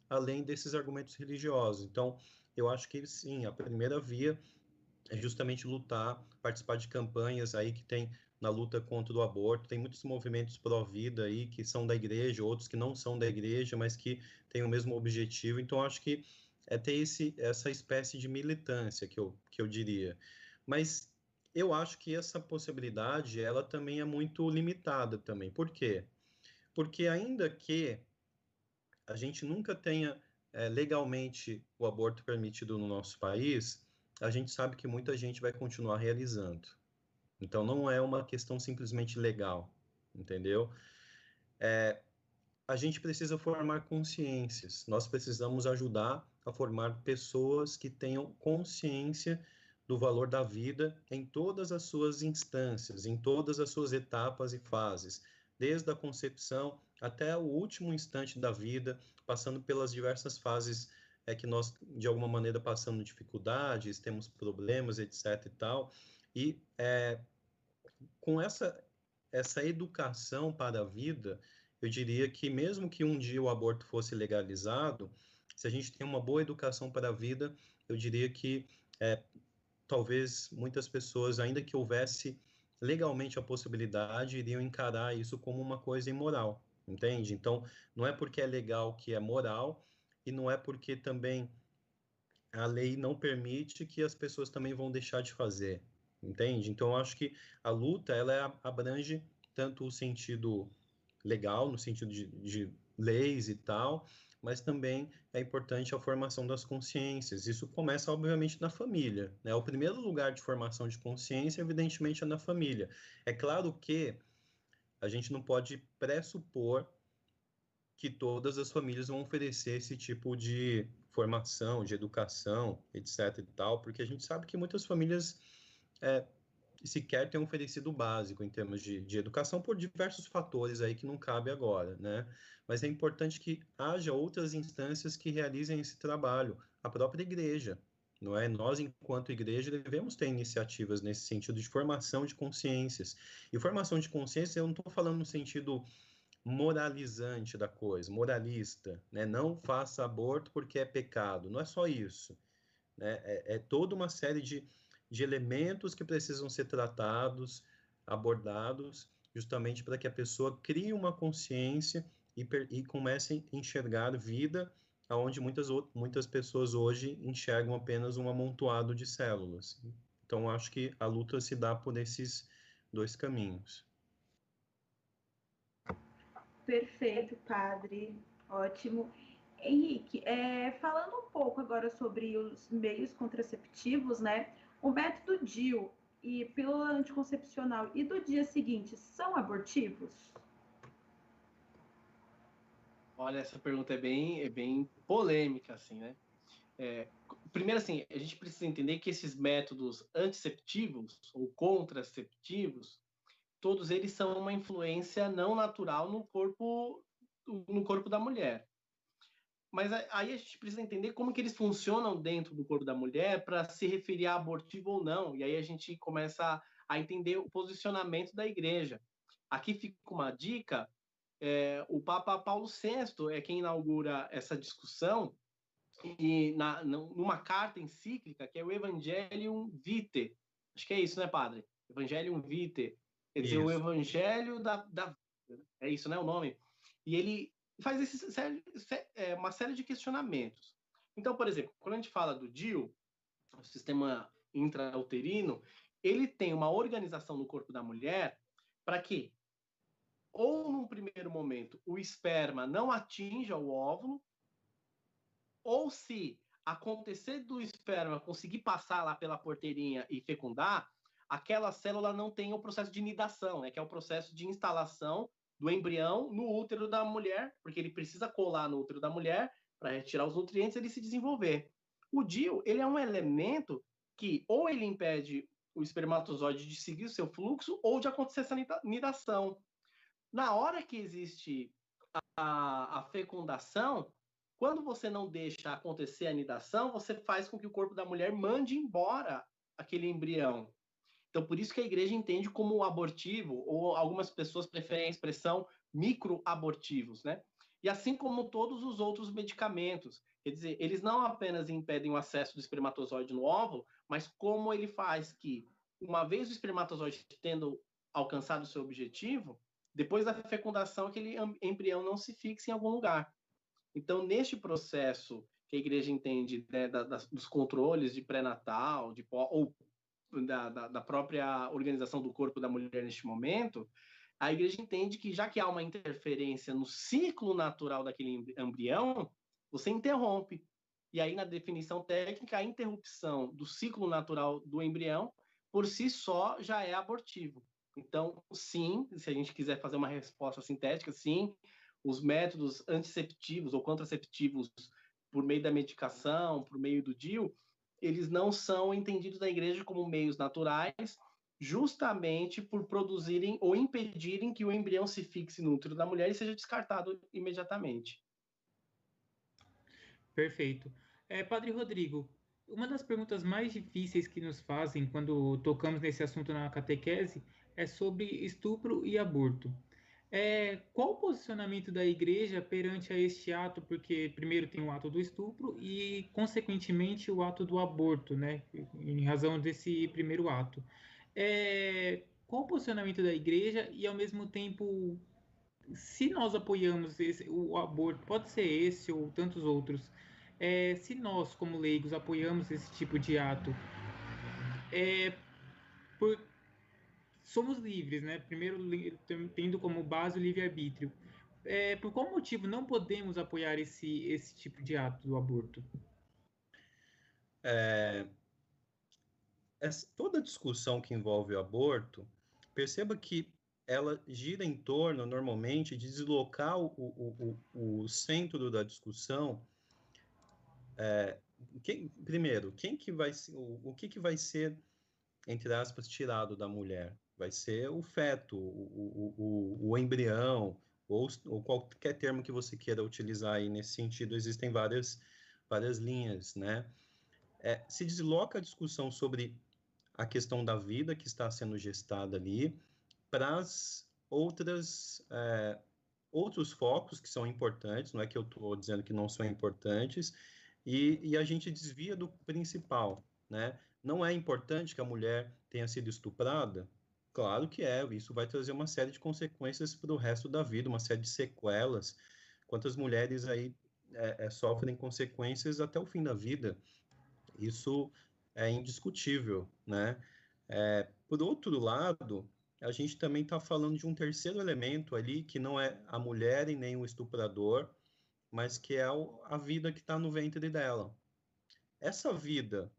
além desses argumentos religiosos. Então, eu acho que sim, a primeira via é justamente lutar, participar de campanhas aí que tem na luta contra o aborto. Tem muitos movimentos pró-vida aí que são da igreja, outros que não são da igreja, mas que têm o mesmo objetivo. Então, acho que é ter esse, essa espécie de militância que eu, que eu diria. Mas eu acho que essa possibilidade, ela também é muito limitada também. Por quê? Porque ainda que a gente nunca tenha é, legalmente o aborto permitido no nosso país, a gente sabe que muita gente vai continuar realizando. Então, não é uma questão simplesmente legal, entendeu? É, a gente precisa formar consciências, nós precisamos ajudar a formar pessoas que tenham consciência do valor da vida em todas as suas instâncias, em todas as suas etapas e fases, desde a concepção até o último instante da vida, passando pelas diversas fases é que nós de alguma maneira passamos dificuldades, temos problemas, etc e tal, e é, com essa, essa educação para a vida, eu diria que mesmo que um dia o aborto fosse legalizado, se a gente tem uma boa educação para a vida, eu diria que é, talvez muitas pessoas, ainda que houvesse legalmente a possibilidade, iriam encarar isso como uma coisa imoral, entende? Então, não é porque é legal que é moral, e não é porque também a lei não permite que as pessoas também vão deixar de fazer, entende? Então, acho que a luta, ela abrange tanto o sentido legal, no sentido de, de leis e tal, mas também é importante a formação das consciências. Isso começa, obviamente, na família. Né? O primeiro lugar de formação de consciência, evidentemente, é na família. É claro que a gente não pode pressupor que todas as famílias vão oferecer esse tipo de formação, de educação, etc e tal, porque a gente sabe que muitas famílias é, sequer têm oferecido o básico em termos de, de educação por diversos fatores aí que não cabe agora, né? Mas é importante que haja outras instâncias que realizem esse trabalho, a própria igreja, não é? Nós, enquanto igreja, devemos ter iniciativas nesse sentido de formação de consciências. E formação de consciência, eu não estou falando no sentido moralizante da coisa, moralista, né? Não faça aborto porque é pecado. Não é só isso, né? É, é toda uma série de, de elementos que precisam ser tratados, abordados, justamente para que a pessoa crie uma consciência e, e comece a enxergar vida aonde muitas muitas pessoas hoje enxergam apenas um amontoado de células. Então acho que a luta se dá por esses dois caminhos. Perfeito, padre. Ótimo. Henrique, é, falando um pouco agora sobre os meios contraceptivos, né? O método DIU e pílula anticoncepcional e do dia seguinte são abortivos? Olha, essa pergunta é bem, é bem polêmica, assim, né? É, primeiro, assim, a gente precisa entender que esses métodos anticeptivos ou contraceptivos, todos eles são uma influência não natural no corpo no corpo da mulher. Mas aí a gente precisa entender como que eles funcionam dentro do corpo da mulher para se referir a abortivo ou não. E aí a gente começa a entender o posicionamento da igreja. Aqui fica uma dica: é, o Papa Paulo VI é quem inaugura essa discussão e na, numa carta encíclica que é o Evangelium Vitae. Acho que é isso, né, padre? Evangelium Vitae Quer dizer, isso. o evangelho da, da. É isso, né? O nome. E ele faz esse, é, uma série de questionamentos. Então, por exemplo, quando a gente fala do DIU, o sistema intrauterino, ele tem uma organização no corpo da mulher para que, ou num primeiro momento, o esperma não atinja o óvulo, ou se acontecer do esperma conseguir passar lá pela porteirinha e fecundar, aquela célula não tem o processo de nidação, né, que é o processo de instalação do embrião no útero da mulher, porque ele precisa colar no útero da mulher para retirar os nutrientes e ele se desenvolver. O DIU, ele é um elemento que ou ele impede o espermatozoide de seguir o seu fluxo ou de acontecer essa nidação. Na hora que existe a, a fecundação, quando você não deixa acontecer a nidação, você faz com que o corpo da mulher mande embora aquele embrião. Então, por isso que a igreja entende como abortivo, ou algumas pessoas preferem a expressão microabortivos, né? E assim como todos os outros medicamentos. Quer dizer, eles não apenas impedem o acesso do espermatozoide no óvulo, mas como ele faz que, uma vez o espermatozoide tendo alcançado o seu objetivo, depois da fecundação, aquele embrião não se fixa em algum lugar. Então, neste processo que a igreja entende né, da, da, dos controles de pré-natal, de ou da, da, própria organização do corpo da mulher neste momento, a igreja entende que já que há uma interferência no ciclo natural daquele embrião, você interrompe. E aí, na definição técnica, a interrupção do ciclo natural do embrião, por si só, já é abortivo. Então, sim, se a gente quiser fazer uma resposta sintética, sim, os métodos anticeptivos ou contraceptivos por meio da medicação, por meio do DIU, eles não são entendidos na igreja como meios naturais, justamente por produzirem ou impedirem que o embrião se fixe no útero da mulher e seja descartado imediatamente. Perfeito. É, Padre Rodrigo, uma das perguntas mais difíceis que nos fazem quando tocamos nesse assunto na catequese é sobre estupro e aborto. É, qual o posicionamento da igreja perante a este ato? Porque primeiro tem o ato do estupro e, consequentemente, o ato do aborto, né? Em razão desse primeiro ato. É, qual o posicionamento da igreja e, ao mesmo tempo, se nós apoiamos esse, o aborto, pode ser esse ou tantos outros, é, se nós, como leigos, apoiamos esse tipo de ato, é, por, somos livres, né? Primeiro, tendo como base o livre-arbítrio. É, por qual motivo não podemos apoiar esse, esse tipo de ato do aborto? É, essa, toda discussão que envolve o aborto, perceba que ela gira em torno, normalmente, de deslocar o, o, o, o centro da discussão. É, quem, primeiro, quem que vai, o, o que, que vai ser, entre aspas, tirado da mulher? Vai ser o feto, o, o, o embrião, ou, ou, qualquer termo que você queira utilizar aí nesse sentido, existem várias, várias linhas, né? É, se desloca a discussão sobre a questão da vida que está sendo gestada ali para as outras é, outros focos que são importantes, não é que eu estou dizendo que não são importantes, e, e, a gente desvia do principal, né? Não é importante que a mulher tenha sido estuprada, Claro que é, isso vai trazer uma série de consequências para o resto da vida, uma série de sequelas. Quantas mulheres aí é, é, sofrem consequências até o fim da vida? Isso é indiscutível, né? É, por outro lado, a gente também está falando de um terceiro elemento ali, que não é a mulher e nem o estuprador, mas que é a vida que está no ventre dela. Essa vida,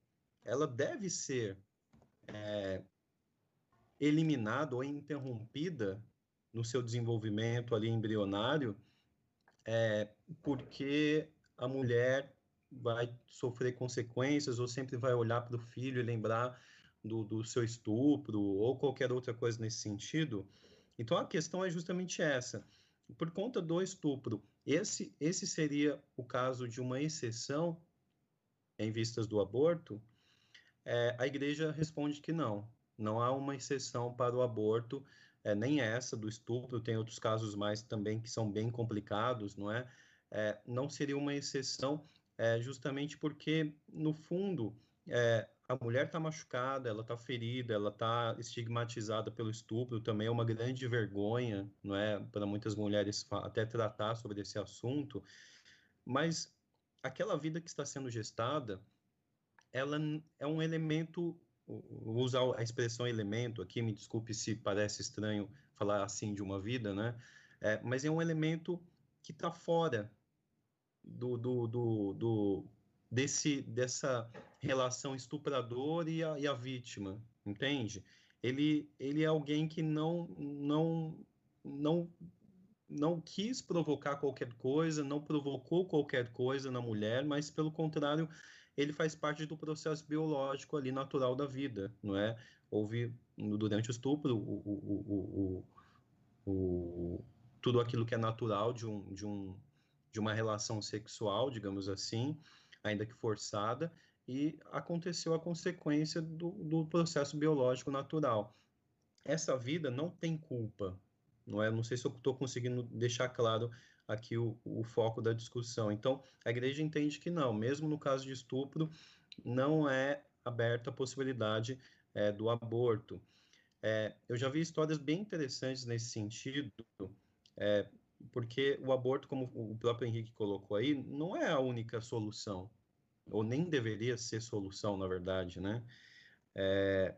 ela deve ser é, eliminada ou interrompida no seu desenvolvimento ali embrionário, é, porque a mulher vai sofrer consequências ou sempre vai olhar para o filho e lembrar do, do seu estupro ou qualquer outra coisa nesse sentido. Então a questão é justamente essa. Por conta do estupro, esse, esse seria o caso de uma exceção em vistas do aborto? É, a igreja responde que não. Não há uma exceção para o aborto, é, nem essa do estupro, tem outros casos mais também que são bem complicados, não é? é não seria uma exceção é, justamente porque, no fundo, é, a mulher está machucada, ela está ferida, ela está estigmatizada pelo estupro, também é uma grande vergonha, não é, para muitas mulheres até tratar sobre esse assunto, mas aquela vida que está sendo gestada, ela é um elemento vou usar a expressão elemento aqui, me desculpe se parece estranho falar assim de uma vida, né? É, mas é um elemento que está fora do, do, do, do, desse, dessa relação estuprador e a, e a vítima, entende? Ele, ele é alguém que não, não, não, não quis provocar qualquer coisa, não provocou qualquer coisa na mulher, mas pelo contrário, ele faz parte do processo biológico ali natural da vida, não é? Houve durante o estupro o, o, o, o, tudo aquilo que é natural de, um, de, um, de uma relação sexual, digamos assim, ainda que forçada, e aconteceu a consequência do, do processo biológico natural. Essa vida não tem culpa, não é? Não sei se eu estou conseguindo deixar claro aqui o, o foco da discussão. Então, a igreja entende que não, mesmo no caso de estupro, não é aberta a possibilidade é, do aborto. É, eu já vi histórias bem interessantes nesse sentido, é, porque o aborto, como o próprio Henrique colocou aí, não é a única solução, ou nem deveria ser solução, na verdade, né? É,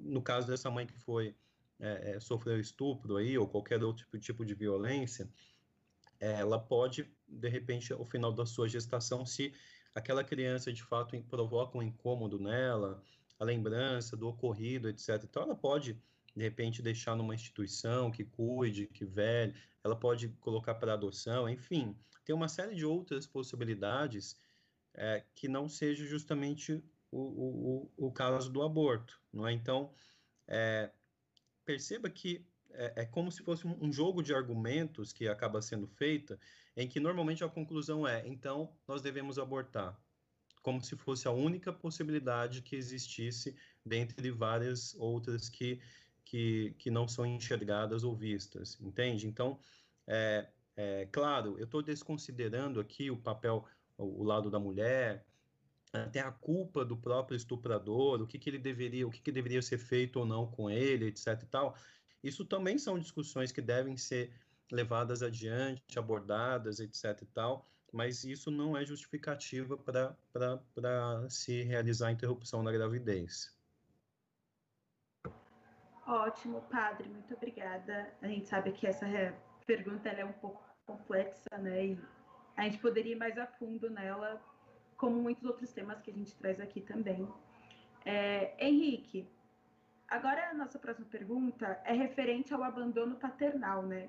no caso dessa mãe que foi é, é, sofreu estupro aí, ou qualquer outro tipo, tipo de violência, ela pode, de repente, ao final da sua gestação, se aquela criança de fato provoca um incômodo nela, a lembrança do ocorrido, etc. Então, ela pode, de repente, deixar numa instituição que cuide, que velhe, ela pode colocar para adoção, enfim, tem uma série de outras possibilidades é, que não seja justamente o, o, o, caso do aborto, não é? Então, é, perceba que é, é, como se fosse um, jogo de argumentos que acaba sendo feita, em que normalmente a conclusão é, então, nós devemos abortar como se fosse a única possibilidade que existisse dentre várias outras que, que, que não são enxergadas ou vistas, entende? Então, é, é claro, eu estou desconsiderando aqui o papel, o, o, lado da mulher, até a culpa do próprio estuprador, o que, que ele deveria, o que, que deveria ser feito ou não com ele, etc. E tal. Isso também são discussões que devem ser levadas adiante, abordadas, etc. E tal mas isso não é justificativa para se realizar a interrupção da gravidez. Ótimo, padre, muito obrigada. A gente sabe que essa pergunta é um pouco complexa, né? E a gente poderia ir mais a fundo nela, como muitos outros temas que a gente traz aqui também. É, Henrique, agora a nossa próxima pergunta é referente ao abandono paternal, né?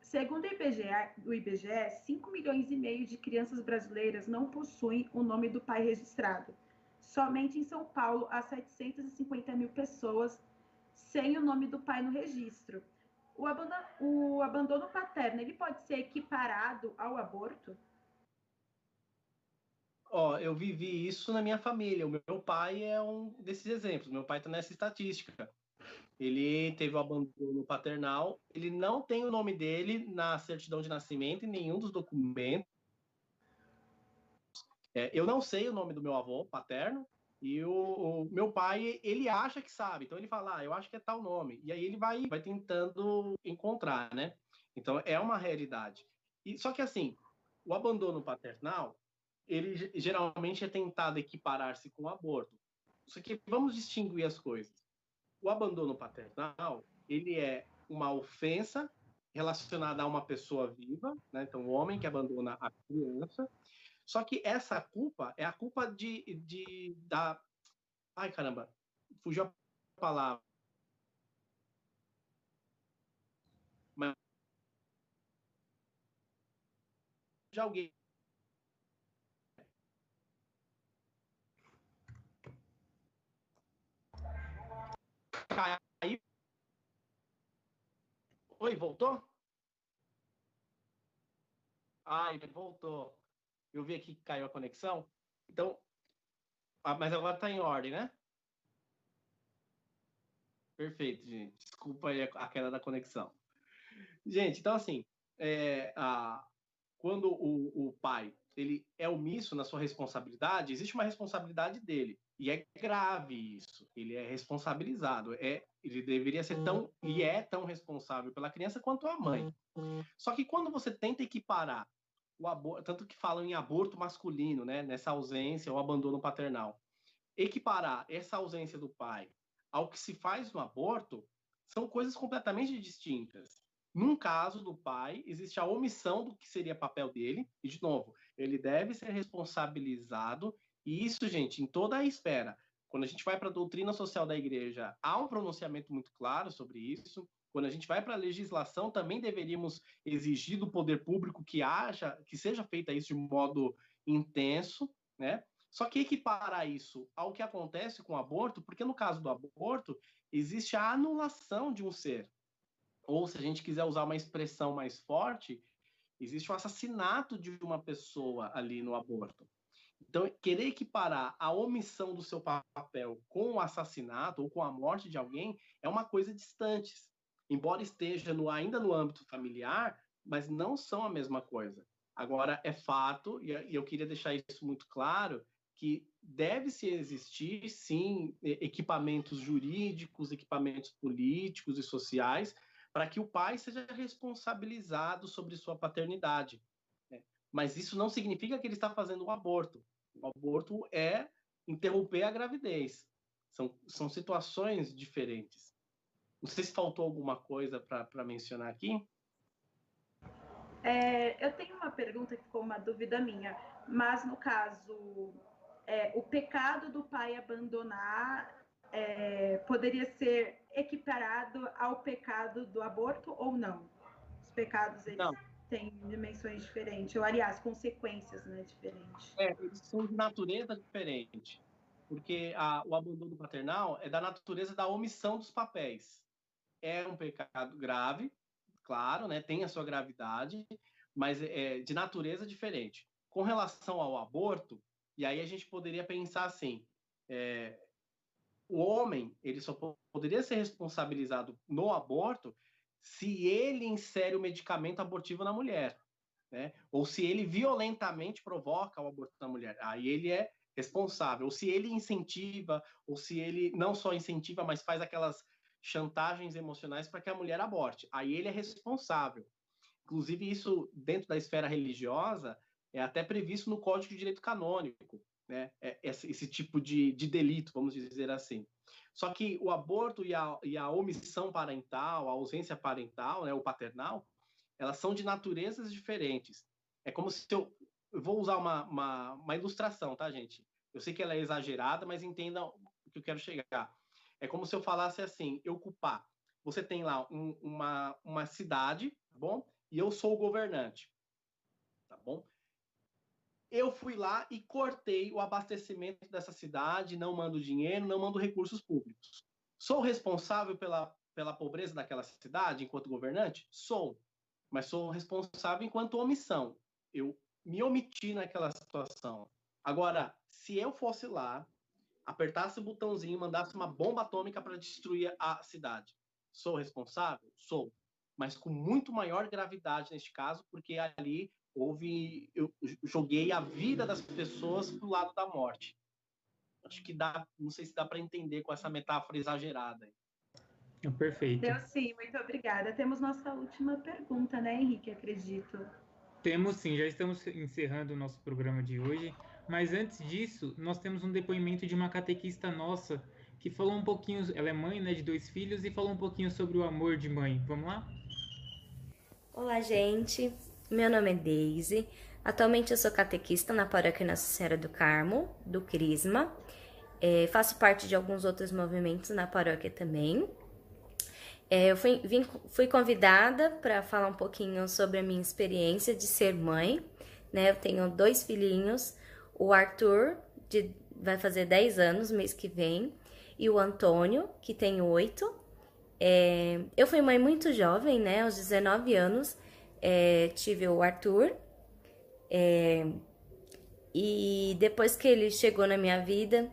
Segundo o IBGE, o IBGE, 5 milhões e meio de crianças brasileiras não possuem o nome do pai registrado. Somente em São Paulo há 750 mil pessoas sem o nome do pai no registro. O abandono, o abandono paterno ele pode ser equiparado ao aborto? Ó, eu vivi isso na minha família. O meu pai é um desses exemplos. Meu pai está nessa estatística. Ele teve o abandono paternal. Ele não tem o nome dele na certidão de nascimento em nenhum dos documentos. É, eu não sei o nome do meu avô paterno. E o, o, meu pai, ele acha que sabe. Então ele fala, ah, eu acho que é tal nome. E aí ele vai, vai tentando encontrar, né? Então é uma realidade. E, só que assim, o abandono paternal, ele geralmente é tentado equiparar-se com o aborto. Só que vamos distinguir as coisas o abandono paternal ele é uma ofensa relacionada a uma pessoa viva, né? então o homem que abandona a criança. Só que essa culpa é a culpa de, de da, ai caramba, fugiu a palavra. Mas de alguém caiu. Oi, voltou? Ah, ele voltou. Eu vi aqui que caiu a conexão. Então, ah, mas agora está em ordem, né? Perfeito, gente. Desculpa aí a queda da conexão. Gente, então assim, é, a, quando o, o pai ele é omisso na sua responsabilidade, existe uma responsabilidade dele. E é grave isso. Ele é responsabilizado. É, ele deveria ser tão e é tão responsável pela criança quanto a mãe. Só que quando você tenta equiparar o aborto, tanto que falam em aborto masculino, né, nessa ausência ou abandono paternal, equiparar essa ausência do pai ao que se faz no aborto são coisas completamente distintas. Num caso do pai, existe a omissão do que seria papel dele, e de novo, ele deve ser responsabilizado e isso, gente, em toda a esfera. Quando a gente vai para a doutrina social da igreja, há um pronunciamento muito claro sobre isso. Quando a gente vai para a legislação, também deveríamos exigir do poder público que haja, que seja feita isso de modo intenso, né? Só que equiparar isso ao que acontece com o aborto, porque no caso do aborto, existe a anulação de um ser. Ou, se a gente quiser usar uma expressão mais forte, existe o assassinato de uma pessoa ali no aborto. Então, querer equiparar a omissão do seu papel com o assassinato ou com a morte de alguém é uma coisa distante. Embora esteja no, ainda no âmbito familiar, mas não são a mesma coisa. Agora, é fato, e eu queria deixar isso muito claro, que deve-se existir, sim, equipamentos jurídicos, equipamentos políticos e sociais, para que o pai seja responsabilizado sobre sua paternidade. Né? Mas isso não significa que ele está fazendo um aborto. O aborto é interromper a gravidez. São, são situações diferentes. Não sei se faltou alguma coisa para mencionar aqui. É, eu tenho uma pergunta que ficou uma dúvida minha, mas no caso, é, o pecado do pai abandonar é, poderia ser equiparado ao pecado do aborto ou não? Os pecados eles não. Têm dimensões diferentes, ou aliás, consequências né, diferentes. É, eles são de natureza diferente, porque a, o abandono paternal é da natureza da omissão dos papéis. É um pecado grave, claro, né, tem a sua gravidade, mas é de natureza diferente. Com relação ao aborto, e aí a gente poderia pensar assim, é, o homem ele só poderia ser responsabilizado no aborto se ele insere o medicamento abortivo na mulher, né? Ou se ele violentamente provoca o aborto na mulher, aí ele é responsável. Ou se ele incentiva, ou se ele não só incentiva, mas faz aquelas chantagens emocionais para que a mulher aborte. Aí ele é responsável. Inclusive, isso, dentro da esfera religiosa, é até previsto no Código de Direito Canônico, né? É, esse, esse, tipo de, de, delito, vamos dizer assim. Só que o aborto e a, e a omissão parental, a ausência parental, né, o paternal, elas são de naturezas diferentes. É como se eu, eu vou usar uma, uma, uma ilustração, tá, gente? Eu sei que ela é exagerada, mas entendam o que eu quero chegar. É como se eu falasse assim, eu culpar. Você tem lá um, uma, uma cidade, tá bom? E eu sou o governante, tá bom? Eu fui lá e cortei o abastecimento dessa cidade, não mando dinheiro, não mando recursos públicos. Sou responsável pela, pela pobreza daquela cidade enquanto governante? Sou. Mas sou responsável enquanto omissão. Eu me omiti naquela situação. Agora, se eu fosse lá, apertasse o botãozinho, mandasse uma bomba atômica para destruir a cidade. Sou responsável? Sou. Mas com muito maior gravidade neste caso, porque ali houve. Eu joguei a vida das pessoas para o lado da morte. Acho que dá. Não sei se dá para entender com essa metáfora exagerada. Perfeito. Deu sim, muito obrigada. Temos nossa última pergunta, né, Henrique? Acredito. Temos sim, já estamos encerrando o nosso programa de hoje. Mas antes disso, nós temos um depoimento de uma catequista nossa que falou um pouquinho, ela é mãe né, de dois filhos e falou um pouquinho sobre o amor de mãe. Vamos lá? Olá, gente. Meu nome é Daisy. Atualmente eu sou catequista na paróquia Nossa Senhora do Carmo, do Crisma. É, faço parte de alguns outros movimentos na paróquia também. É, eu fui, vim, fui convidada para falar um pouquinho sobre a minha experiência de ser mãe. Né? Eu tenho dois filhinhos o Arthur, de, vai fazer 10 anos mês que vem, e o Antônio, que tem 8. É, eu fui mãe muito jovem, né? Aos 19 anos, é, tive o Arthur. É, e depois que ele chegou na minha vida,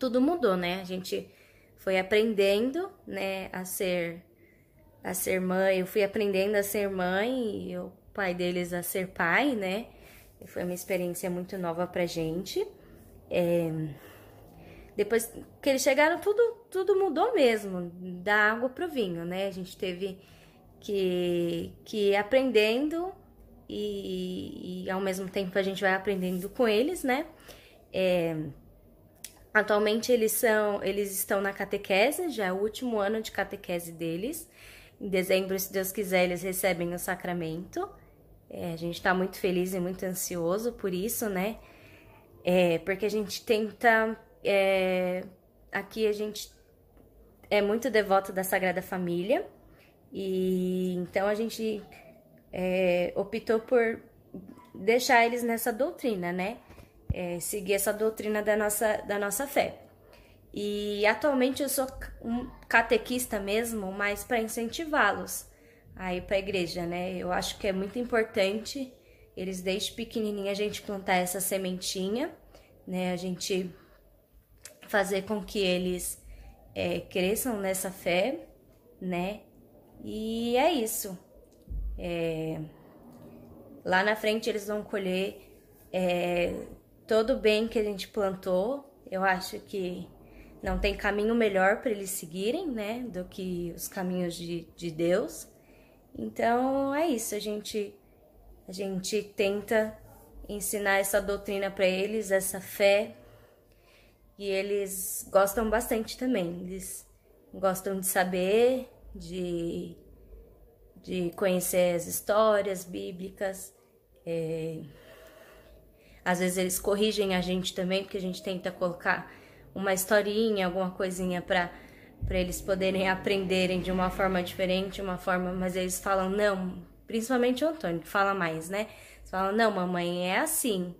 tudo mudou, né? A gente foi aprendendo, né, a ser a ser mãe. Eu fui aprendendo a ser mãe e o pai deles a ser pai, né? Foi uma experiência muito nova pra gente. É... Depois que eles chegaram, tudo, tudo mudou mesmo, da água pro vinho, né? A gente teve que, que ir aprendendo e, e ao mesmo tempo a gente vai aprendendo com eles, né? É... Atualmente eles são, eles estão na catequese, já é o último ano de catequese deles. Em dezembro, se Deus quiser, eles recebem o sacramento. É, a gente está muito feliz e muito ansioso por isso, né? É, porque a gente tenta. É, aqui a gente é muito devoto da Sagrada Família, e então a gente é, optou por deixar eles nessa doutrina, né? É, seguir essa doutrina da nossa, da nossa fé. E atualmente eu sou um catequista mesmo, mas para incentivá-los aí para a igreja, né? Eu acho que é muito importante eles desde pequenininha a gente plantar essa sementinha, né? A gente fazer com que eles é, cresçam nessa fé, né? E é isso. É, lá na frente eles vão colher é, todo o bem que a gente plantou, eu acho que não tem caminho melhor para eles seguirem, né, do que os caminhos de, de Deus. Então é isso, a gente a gente tenta ensinar essa doutrina para eles, essa fé, e eles gostam bastante também. Eles gostam de saber, de, de conhecer as histórias bíblicas. É... Às vezes eles corrigem a gente também, porque a gente tenta colocar uma historinha, alguma coisinha para para eles poderem aprenderem de uma forma diferente, uma forma, mas eles falam não, principalmente o Antônio, que fala mais, né? Eles falam, não, mamãe, é assim.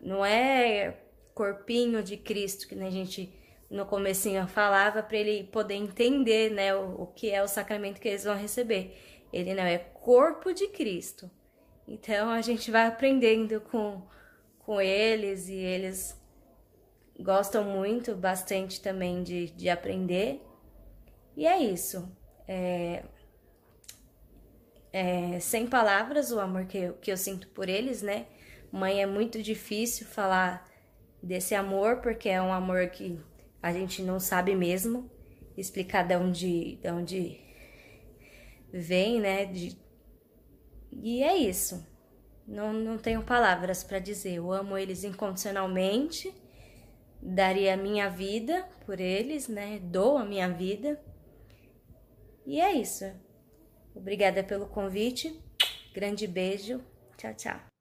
Não é corpinho de Cristo que a gente no comecinho falava para ele poder entender, né, o, o que é o sacramento que eles vão receber. Ele não é corpo de Cristo. Então a gente vai aprendendo com com eles e eles gostam muito, bastante também de, de aprender. E é isso. É, é, sem palavras o amor que eu, que eu sinto por eles, né? Mãe, é muito difícil falar desse amor, porque é um amor que a gente não sabe mesmo explicar de onde, de onde vem, né? De... E é isso. Não, não tenho palavras para dizer. Eu amo eles incondicionalmente daria a minha vida por eles, né? Dou a minha vida. E é isso. Obrigada pelo convite. Grande beijo. Tchau, tchau.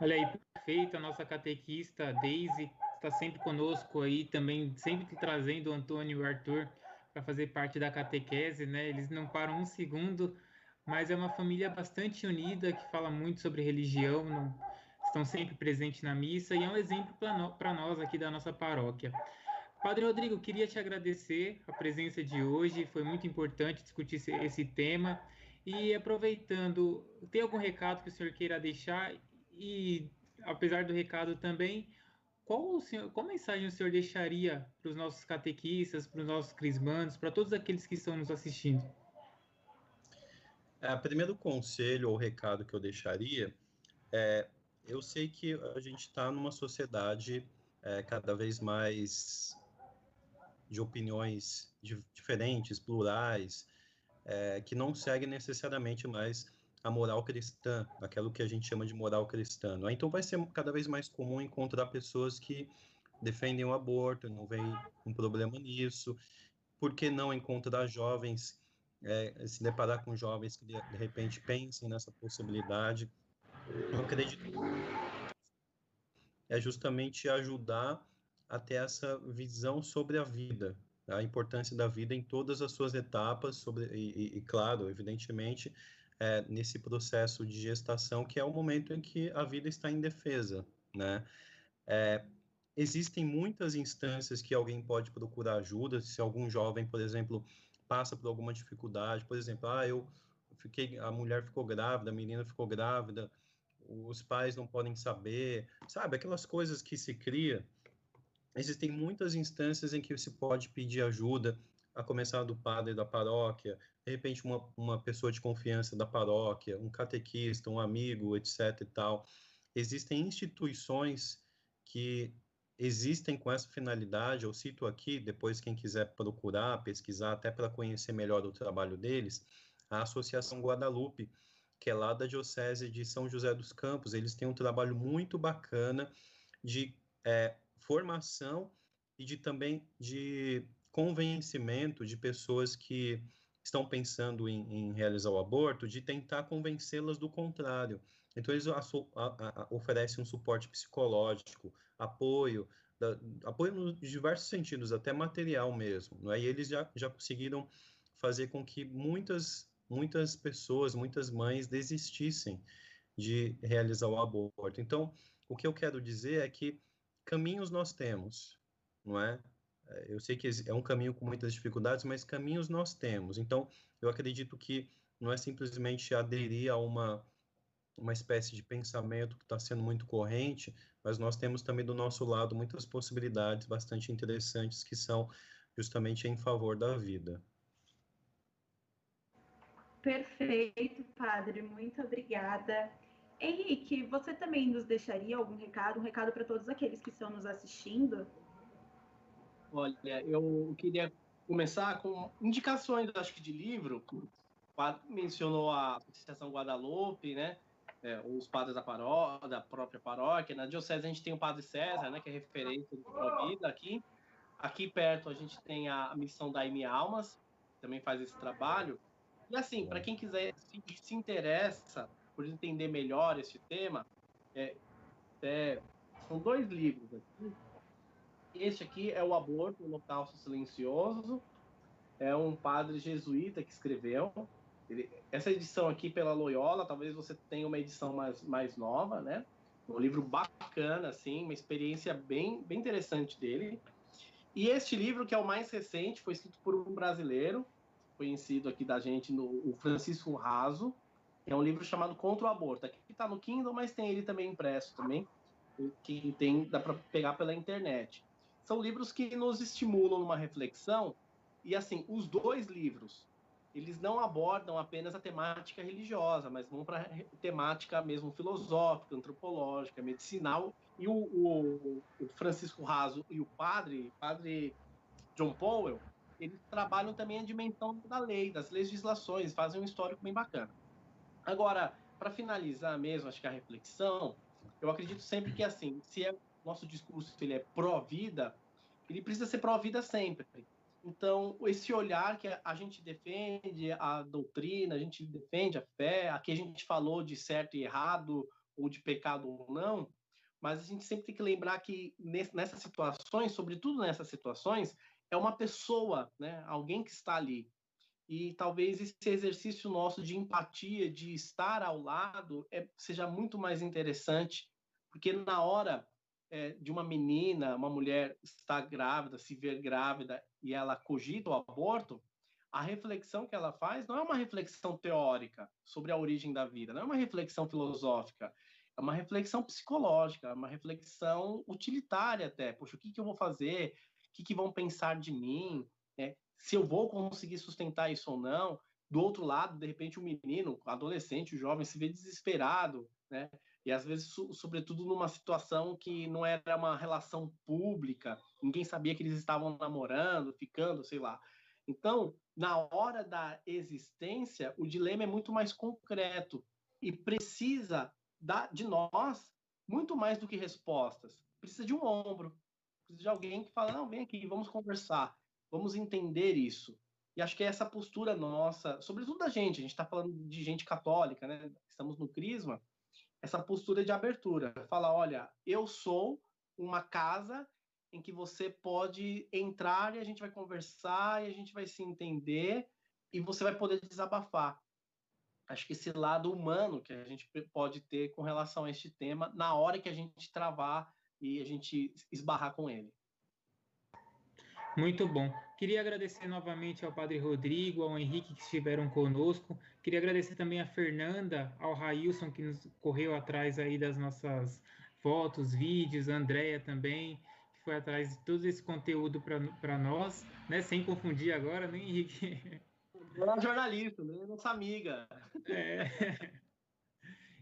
Olha aí, perfeito, a nossa catequista Daisy está sempre conosco aí, também sempre trazendo o Antônio e o Arthur para fazer parte da catequese, né? Eles não param um segundo, mas é uma família bastante unida que fala muito sobre religião, não, estão sempre presentes na missa e é um exemplo para nós aqui da nossa paróquia. Padre Rodrigo, queria te agradecer a presença de hoje, foi muito importante discutir esse, esse tema. E aproveitando, tem algum recado que o senhor queira deixar? E, apesar do recado também, qual, senhor, qual mensagem o senhor deixaria para os nossos catequistas, para os nossos crismandos, para todos aqueles que estão nos assistindo? É, primeiro conselho ou recado que eu deixaria é: eu sei que a gente está numa sociedade é, cada vez mais de opiniões diferentes, plurais, é, que não segue necessariamente mais a moral cristã, aquilo que a gente chama de moral cristã. Né? Então vai ser cada vez mais comum encontrar pessoas que defendem o aborto, não vem um problema nisso. Por que não encontrar jovens, é, se deparar com jovens que de, de repente pensem nessa possibilidade? Eu acredito que é justamente ajudar a ter essa visão sobre a vida, a importância da vida em todas as suas etapas, sobre, e, e claro, evidentemente, é, nesse processo de gestação, que é o momento em que a vida está indefesa, né? É, existem muitas instâncias que alguém pode procurar ajuda, se algum jovem, por exemplo, passa por alguma dificuldade, por exemplo, ah, eu fiquei, a mulher ficou grávida, a menina ficou grávida, os pais não podem saber, sabe, aquelas coisas que se cria. Existem muitas instâncias em que se pode pedir ajuda, a começar do padre da paróquia, de repente uma, uma pessoa de confiança da paróquia, um catequista, um amigo, etc e tal. Existem instituições que existem com essa finalidade, eu cito aqui, depois quem quiser procurar, pesquisar, até para conhecer melhor o trabalho deles, a Associação Guadalupe, que é lá da Diocese de São José dos Campos, eles têm um trabalho muito bacana de é, formação e de também de convencimento de pessoas que estão pensando em, em realizar o aborto, de tentar convencê-las do contrário. Então, eles a, a, a, oferecem um suporte psicológico, apoio, da, apoio nos diversos sentidos, até material mesmo. Não é? E eles já, já conseguiram fazer com que muitas, muitas pessoas, muitas mães desistissem de realizar o aborto. Então, o que eu quero dizer é que caminhos nós temos, não é? É, eu sei que é um caminho com muitas dificuldades, mas caminhos nós temos. Então, eu acredito que não é simplesmente aderir a uma uma espécie de pensamento que está sendo muito corrente, mas nós temos também do nosso lado muitas possibilidades bastante interessantes que são justamente em favor da vida. Perfeito, padre, muito obrigada. Henrique, você também nos deixaria algum recado, um recado para todos aqueles que estão nos assistindo? Olha, eu queria começar com indicações, acho que de livro. Mencionou a Associação Guadalupe, né? É, os padres da, da própria paróquia. Na diocese a gente tem o Padre César, né? Que é referência da vida aqui. Aqui perto a gente tem a missão da Ime Almas, que também faz esse trabalho. E assim, para quem quiser se, se, interessa por entender melhor esse tema, é, é, são dois livros aqui. Este aqui é o Aborto, o Holocausto Silencioso. É um padre jesuíta que escreveu. Ele, essa edição aqui pela Loyola, talvez você tenha uma edição mais, mais nova, né? Um livro bacana, assim, uma experiência bem, bem interessante dele. E este livro, que é o mais recente, foi escrito por um brasileiro, conhecido aqui da gente, no, o Francisco Raso. É um livro chamado Contra o Aborto. Aqui está no Kindle, mas tem ele também impresso também. Que tem, dá para pegar pela internet. São livros que nos estimulam numa reflexão. E assim, os dois livros, eles não abordam apenas a temática religiosa, mas vão para temática mesmo filosófica, antropológica, medicinal. E o, o, o Francisco Raso e o padre, padre John Powell, eles trabalham também a dimensão da lei, das legislações, fazem um histórico bem bacana. Agora, para finalizar mesmo, acho que a reflexão, eu acredito sempre que assim, se é, nosso discurso ele é pró-vida, ele precisa ser pró-vida sempre. Então, esse olhar que a gente defende a doutrina, a gente defende a fé, aqui a gente falou de certo e errado, ou de pecado ou não, mas a gente sempre tem que lembrar que nessas situações, sobretudo nessas situações, é uma pessoa, né? alguém que está ali. E talvez esse exercício nosso de empatia, de estar ao lado, é, seja muito mais interessante, porque na hora é, de uma menina, uma mulher estar grávida, se ver grávida e ela cogita o aborto, a reflexão que ela faz não é uma reflexão teórica sobre a origem da vida, não é uma reflexão filosófica, é uma reflexão psicológica, é uma reflexão utilitária até. Poxa, o que, que eu vou fazer? que, que vão pensar de mim, né? se eu vou conseguir sustentar isso ou não. Do outro lado, de repente, o um menino, o adolescente, o jovem, se vê desesperado, né? E às vezes, sobretudo numa situação que não era uma relação pública, ninguém sabia que eles estavam namorando, ficando, sei lá. Então, na hora da existência, o dilema é muito mais concreto e precisa da, de nós muito mais do que respostas. Precisa de um ombro, Precisa de alguém que fala, não, vem aqui, vamos conversar, vamos entender isso. E acho que é essa postura nossa, sobretudo da gente, a gente está falando de gente católica, né? Estamos no Crisma, essa postura de abertura. Fala, olha, eu sou uma casa em que você pode entrar e a gente vai conversar e a gente vai se entender e você vai poder desabafar. Acho que esse lado humano que a gente pode ter com relação a este tema na hora que a gente travar e a gente esbarrar com ele. Muito bom. Queria agradecer novamente ao Padre Rodrigo, ao Henrique que estiveram conosco. Queria agradecer também a Fernanda, ao Railson que nos correu atrás aí das nossas fotos, vídeos, a Andréia também, que foi atrás de todo esse conteúdo para nós, né? Sem confundir agora, né, Henrique? Ela é jornalista, né? Nossa amiga. É.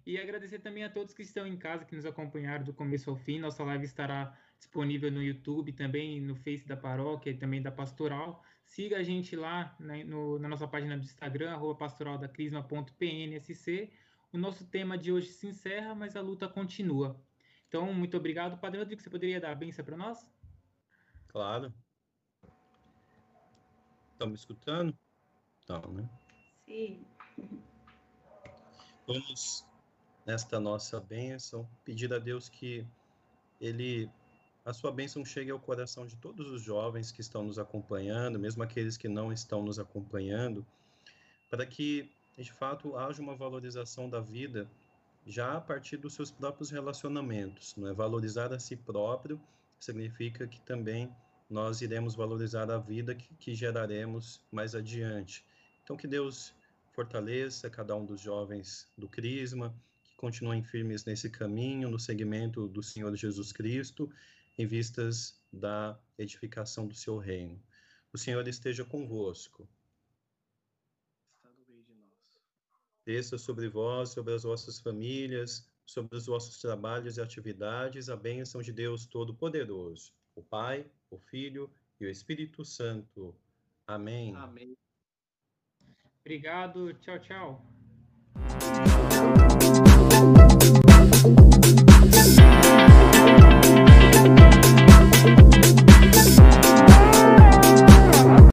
E agradecer também a todos que estão em casa, que nos acompanharam do começo ao fim. Nossa live estará disponível no YouTube, também no Face da Paróquia e também da Pastoral. Siga a gente lá né, no, na nossa página do Instagram, arroba pastoraldacrisma.pnsc. O nosso tema de hoje se encerra, mas a luta continua. Então, muito obrigado. Padre Rodrigo, você poderia dar a benção para nós? Claro. Estão me escutando? Não, né? Sim. Vamos nesta nossa bênção, pedir a Deus que Ele, a sua bênção chegue ao coração de todos os jovens que estão nos acompanhando, mesmo aqueles que não estão nos acompanhando, para que, de fato, haja uma valorização da vida já a partir dos seus próprios relacionamentos. Não é valorizar a si próprio significa que também nós iremos valorizar a vida que, que geraremos mais adiante. Então, que Deus fortaleça cada um dos jovens do Crisma, continuem firmes nesse caminho, no segmento do Senhor Jesus Cristo, em vistas da edificação do seu reino. O Senhor esteja convosco. Desça sobre vós, sobre as vossas famílias, sobre os vossos trabalhos e atividades, a bênção de Deus Todo-Poderoso, o Pai, o Filho e o Espírito Santo. Amém. Amém. Obrigado. Tchau, tchau.